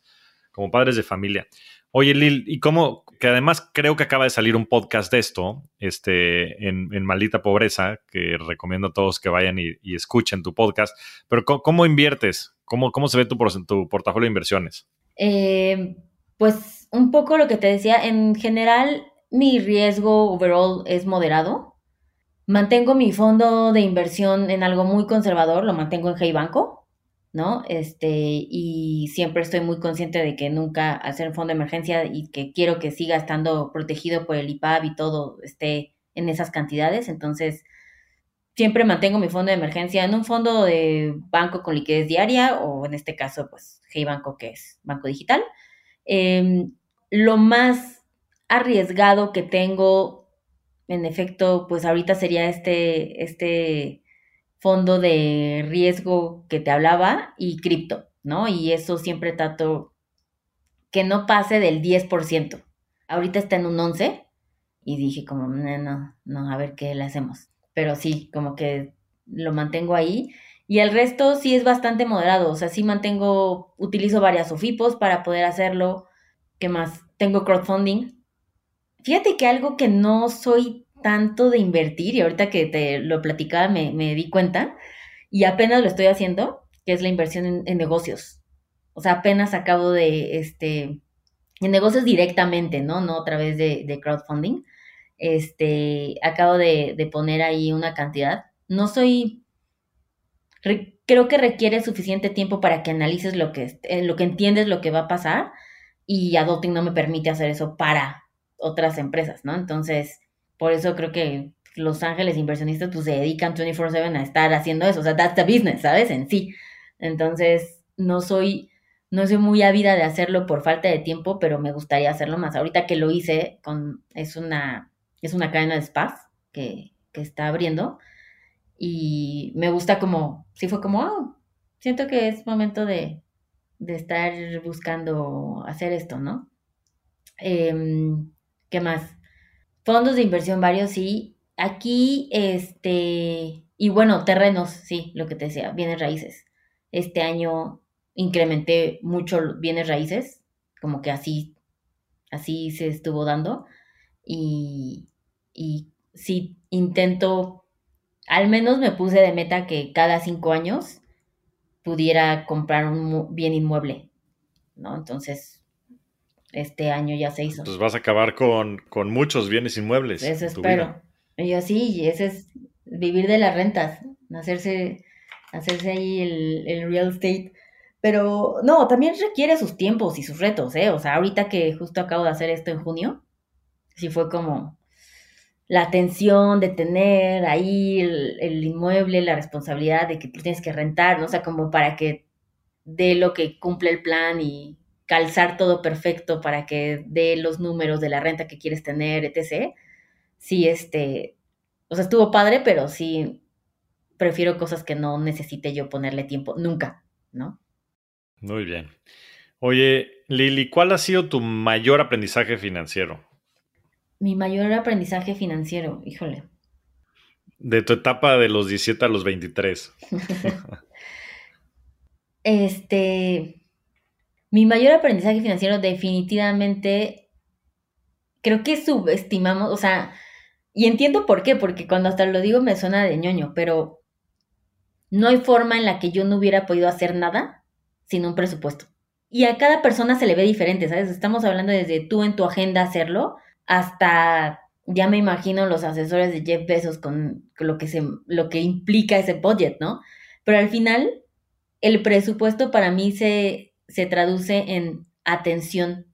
S2: como padres de familia. Oye, Lil, y cómo, que además creo que acaba de salir un podcast de esto, este, en, en Maldita Pobreza, que recomiendo a todos que vayan y, escuchen tu podcast, pero ¿cómo, inviertes? ¿Cómo, ¿Cómo, se ve tu, tu portafolio de inversiones?
S1: Eh, pues un poco lo que te decía, en general mi riesgo overall es moderado. Mantengo mi fondo de inversión en algo muy conservador, lo mantengo en Hey Banco ¿no? Este, y siempre estoy muy consciente de que nunca hacer un fondo de emergencia y que quiero que siga estando protegido por el IPAB y todo esté en esas cantidades. Entonces, siempre mantengo mi fondo de emergencia en un fondo de banco con liquidez diaria o en este caso, pues, Hey Banco, que es banco digital. Em, lo más arriesgado que tengo, en efecto, pues ahorita sería este, este fondo de riesgo que te hablaba y cripto, ¿no? Y eso siempre trato que no pase del 10%. Ahorita está en un 11 y dije como, no, no, a ver qué le hacemos. Pero sí, como que lo mantengo ahí. Y el resto sí es bastante moderado, o sea, sí mantengo, utilizo varias OFIPOS para poder hacerlo. ¿Qué más? Tengo crowdfunding. Fíjate que algo que no soy tanto de invertir y ahorita que te lo platicaba me, di cuenta y apenas lo estoy haciendo, que es la inversión en, negocios. O sea, apenas acabo de, este, en negocios directamente, ¿no? No a través de, crowdfunding. Este, acabo de, poner ahí una cantidad. No soy, creo que requiere suficiente tiempo para que analices lo que, eh, lo que entiendes lo que va a pasar y Adulting no me permite hacer eso para otras empresas, ¿no? Entonces, por eso creo que Los Ángeles inversionistas pues se dedican 24/7 a estar haciendo eso, o sea, that's the business, ¿sabes? En sí. Entonces, no soy no soy muy ávida de hacerlo por falta de tiempo, pero me gustaría hacerlo más. Ahorita que lo hice con es una es una cadena de spas que, que está abriendo y me gusta como sí fue como, oh, siento que es momento de, de estar buscando hacer esto, ¿no? Em, ¿Qué más? Fondos de inversión varios, sí. Aquí, este, y bueno, terrenos, sí, lo que te decía, bienes raíces. Este año incrementé mucho bienes raíces, como que así, así se estuvo dando. Y, y sí, intento, al menos me puse de meta que cada cinco años pudiera comprar un bien inmueble, ¿no? Entonces, este año ya se hizo.
S2: Entonces vas a acabar con, muchos bienes inmuebles.
S1: Eso espero. Yo sí, ese es vivir de las rentas, hacerse, hacerse ahí el, el, real estate. Pero no, también requiere sus tiempos y sus retos, ¿eh? O sea, ahorita que justo acabo de hacer esto en junio, sí fue como la atención de tener ahí el, el inmueble, la responsabilidad de que tú tienes que rentar, ¿no? O sea, como para que dé lo que cumple el plan y calzar todo perfecto para que dé los números de la renta que quieres tener, etc. Sí, este, o sea, estuvo padre, pero sí prefiero cosas que no necesite yo ponerle tiempo, nunca, ¿no?
S2: Muy bien. Oye, Lili, ¿cuál ha sido tu mayor aprendizaje financiero?
S1: Mi mayor aprendizaje financiero, híjole.
S2: De tu etapa de los 17 a los 23. *laughs*
S1: este, mi mayor aprendizaje financiero definitivamente creo que subestimamos, o sea, y entiendo por qué, porque cuando hasta lo digo me suena de ñoño, pero no hay forma en la que yo no hubiera podido hacer nada sin un presupuesto. Y a cada persona se le ve diferente, ¿sabes? Estamos hablando desde tú en tu agenda hacerlo hasta ya me imagino los asesores de Jeff Bezos con lo que, se, lo que implica ese budget, ¿no? Pero al final, el presupuesto para mí se, se traduce en atención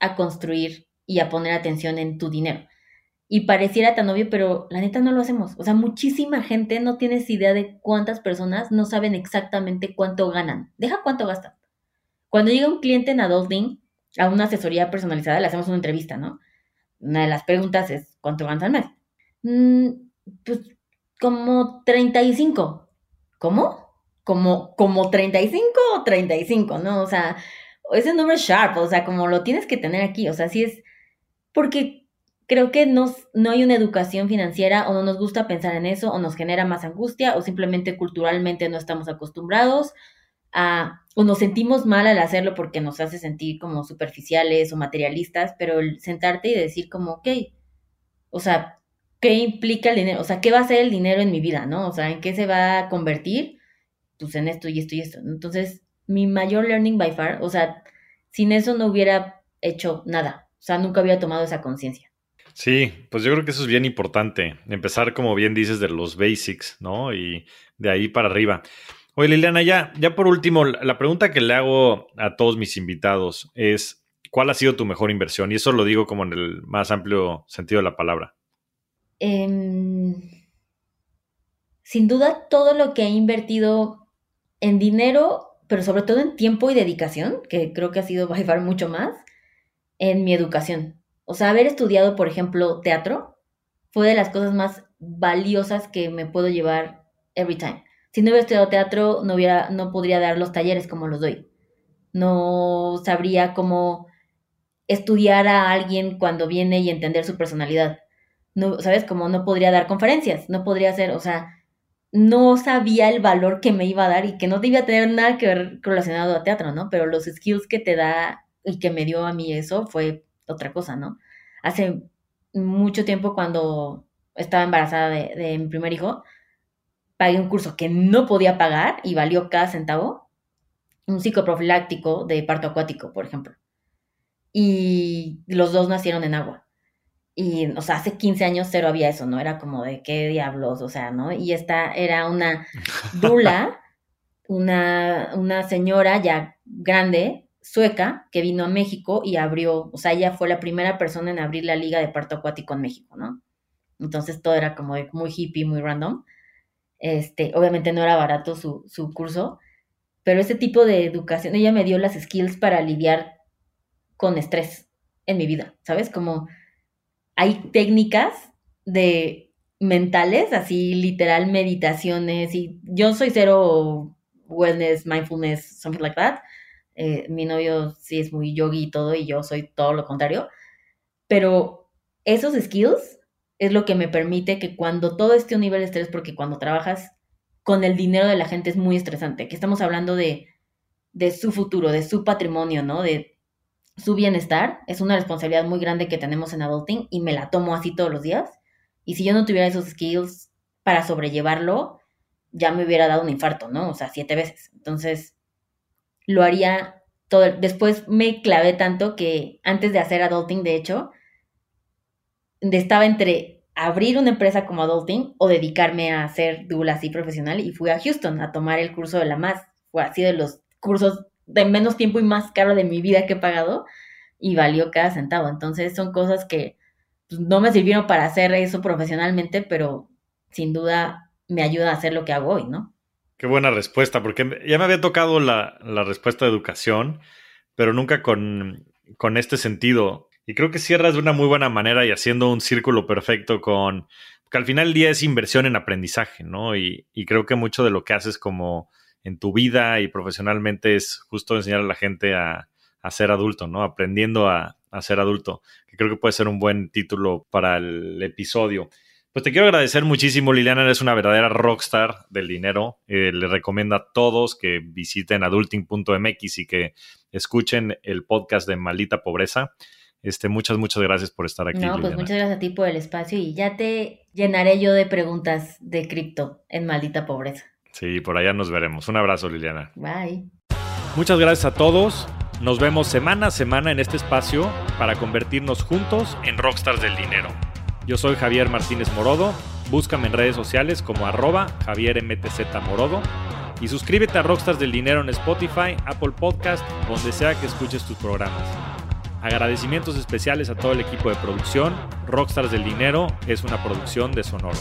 S1: a construir y a poner atención en tu dinero. Y pareciera tan obvio, pero la neta no lo hacemos. O sea, muchísima gente no tienes idea de cuántas personas no saben exactamente cuánto ganan. Deja cuánto gastan. Cuando llega un cliente en Adulting a una asesoría personalizada, le hacemos una entrevista, ¿no? Una de las preguntas es, ¿cuánto ganas al mes? Mm, pues como 35. ¿Cómo? Como, como 35 o 35, ¿no? O sea, ese número es sharp, o sea, como lo tienes que tener aquí, o sea, sí es porque creo que nos, no hay una educación financiera o no nos gusta pensar en eso o nos genera más angustia o simplemente culturalmente no estamos acostumbrados a, o nos sentimos mal al hacerlo porque nos hace sentir como superficiales o materialistas, pero el sentarte y decir como, ok, o sea, ¿qué implica el dinero? O sea, ¿qué va a ser el dinero en mi vida, no? O sea, ¿en qué se va a convertir? Pues en esto y esto y esto. Entonces, mi mayor learning by far, o sea, sin eso no hubiera hecho nada, o sea, nunca hubiera tomado esa conciencia.
S2: Sí, pues yo creo que eso es bien importante, empezar como bien dices de los basics, ¿no? Y de ahí para arriba. Oye, Liliana, ya, ya por último, la pregunta que le hago a todos mis invitados es, ¿cuál ha sido tu mejor inversión? Y eso lo digo como en el más amplio sentido de la palabra.
S1: Em, sin duda, todo lo que he invertido en dinero pero sobre todo en tiempo y dedicación, que creo que ha sido *laughs* by far mucho más, en mi educación. O sea, haber estudiado, por ejemplo, teatro fue de las cosas más valiosas que me puedo llevar every time. Si no hubiera estudiado teatro, no, hubiera, no podría dar los talleres como los doy. No sabría cómo estudiar a alguien cuando viene y entender su personalidad. No, ¿Sabes? Como no podría dar conferencias, no podría hacer, o sea, no sabía el valor que me iba a dar y que no debía tener nada que ver relacionado a teatro, ¿no? Pero los skills que te da y que me dio a mí eso fue otra cosa, ¿no? Hace mucho tiempo cuando estaba embarazada de, mi primer hijo, pagué un curso que no podía pagar y valió cada centavo, un psicoprofiláctico de parto acuático, por ejemplo. Y los dos nacieron en agua. Y, o sea, hace 15 años cero había eso, ¿no? Era como de qué diablos, o sea, ¿no? Y esta era una *laughs* dula, una, una señora ya grande, sueca, que vino a México y abrió, o sea, ella fue la primera persona en abrir la liga de parto acuático en México, ¿no? Entonces todo era como muy hippie, muy random. Este, obviamente no era barato su, su curso, pero ese tipo de educación, ella me dio las skills para lidiar con estrés en mi vida, ¿sabes? Como hay técnicas de mentales, así literal meditaciones y yo soy cero wellness, mindfulness, something like that. Eh, mi novio sí es muy yogi y todo y yo soy todo lo contrario. Pero esos skills es lo que me permite que cuando todo esté un nivel de estrés, porque cuando trabajas con el dinero de la gente es muy estresante, que estamos hablando de, de su futuro, de su patrimonio, ¿no? De su bienestar es una responsabilidad muy grande que tenemos en adulting y me la tomo así todos los días. Y si yo no tuviera esos skills para sobrellevarlo, ya me hubiera dado un infarto, ¿no? O sea, siete veces. Entonces, lo haría todo. Después me clavé tanto que antes de hacer adulting, de hecho, estaba entre abrir una empresa como adulting o dedicarme a hacer dula así profesional y fui a Houston a tomar el curso de la más. Fue así de los cursos de menos tiempo y más caro de mi vida que he pagado y valió cada centavo. Entonces son cosas que pues, no me sirvieron para hacer eso profesionalmente, pero sin duda me ayuda a hacer lo que hago hoy, ¿no?
S2: Qué buena respuesta, porque ya me había tocado la, respuesta de educación, pero nunca con, con, este sentido. Y creo que cierras de una muy buena manera y haciendo un círculo perfecto con... que al final del día es inversión en aprendizaje, ¿no? Y, y creo que mucho de lo que haces como en tu vida y profesionalmente es justo enseñar a la gente a, ser adulto, ¿no? Aprendiendo a, ser adulto, que creo que puede ser un buen título para el episodio. Pues te quiero agradecer muchísimo, Liliana, eres una verdadera rockstar del dinero. Eh, le recomiendo a todos que visiten adulting.mx y que escuchen el podcast de Maldita Pobreza. Este, muchas, muchas gracias por estar aquí.
S1: No, pues muchas gracias a ti por el espacio y ya te llenaré yo de preguntas de cripto en Maldita Pobreza.
S2: Sí, por allá nos veremos. Un abrazo, Liliana.
S1: Bye.
S2: Muchas gracias a todos. Nos vemos semana a semana en este espacio para convertirnos juntos en rockstars del dinero. Yo soy Javier Martínez Morodo. Búscame en redes sociales como arroba Javier MTZ Morodo. Y suscríbete a Rockstars del Dinero en Spotify, Apple Podcast, donde sea que escuches tus programas. Agradecimientos especiales a todo el equipo de producción. Rockstars del Dinero es una producción de Sonoro.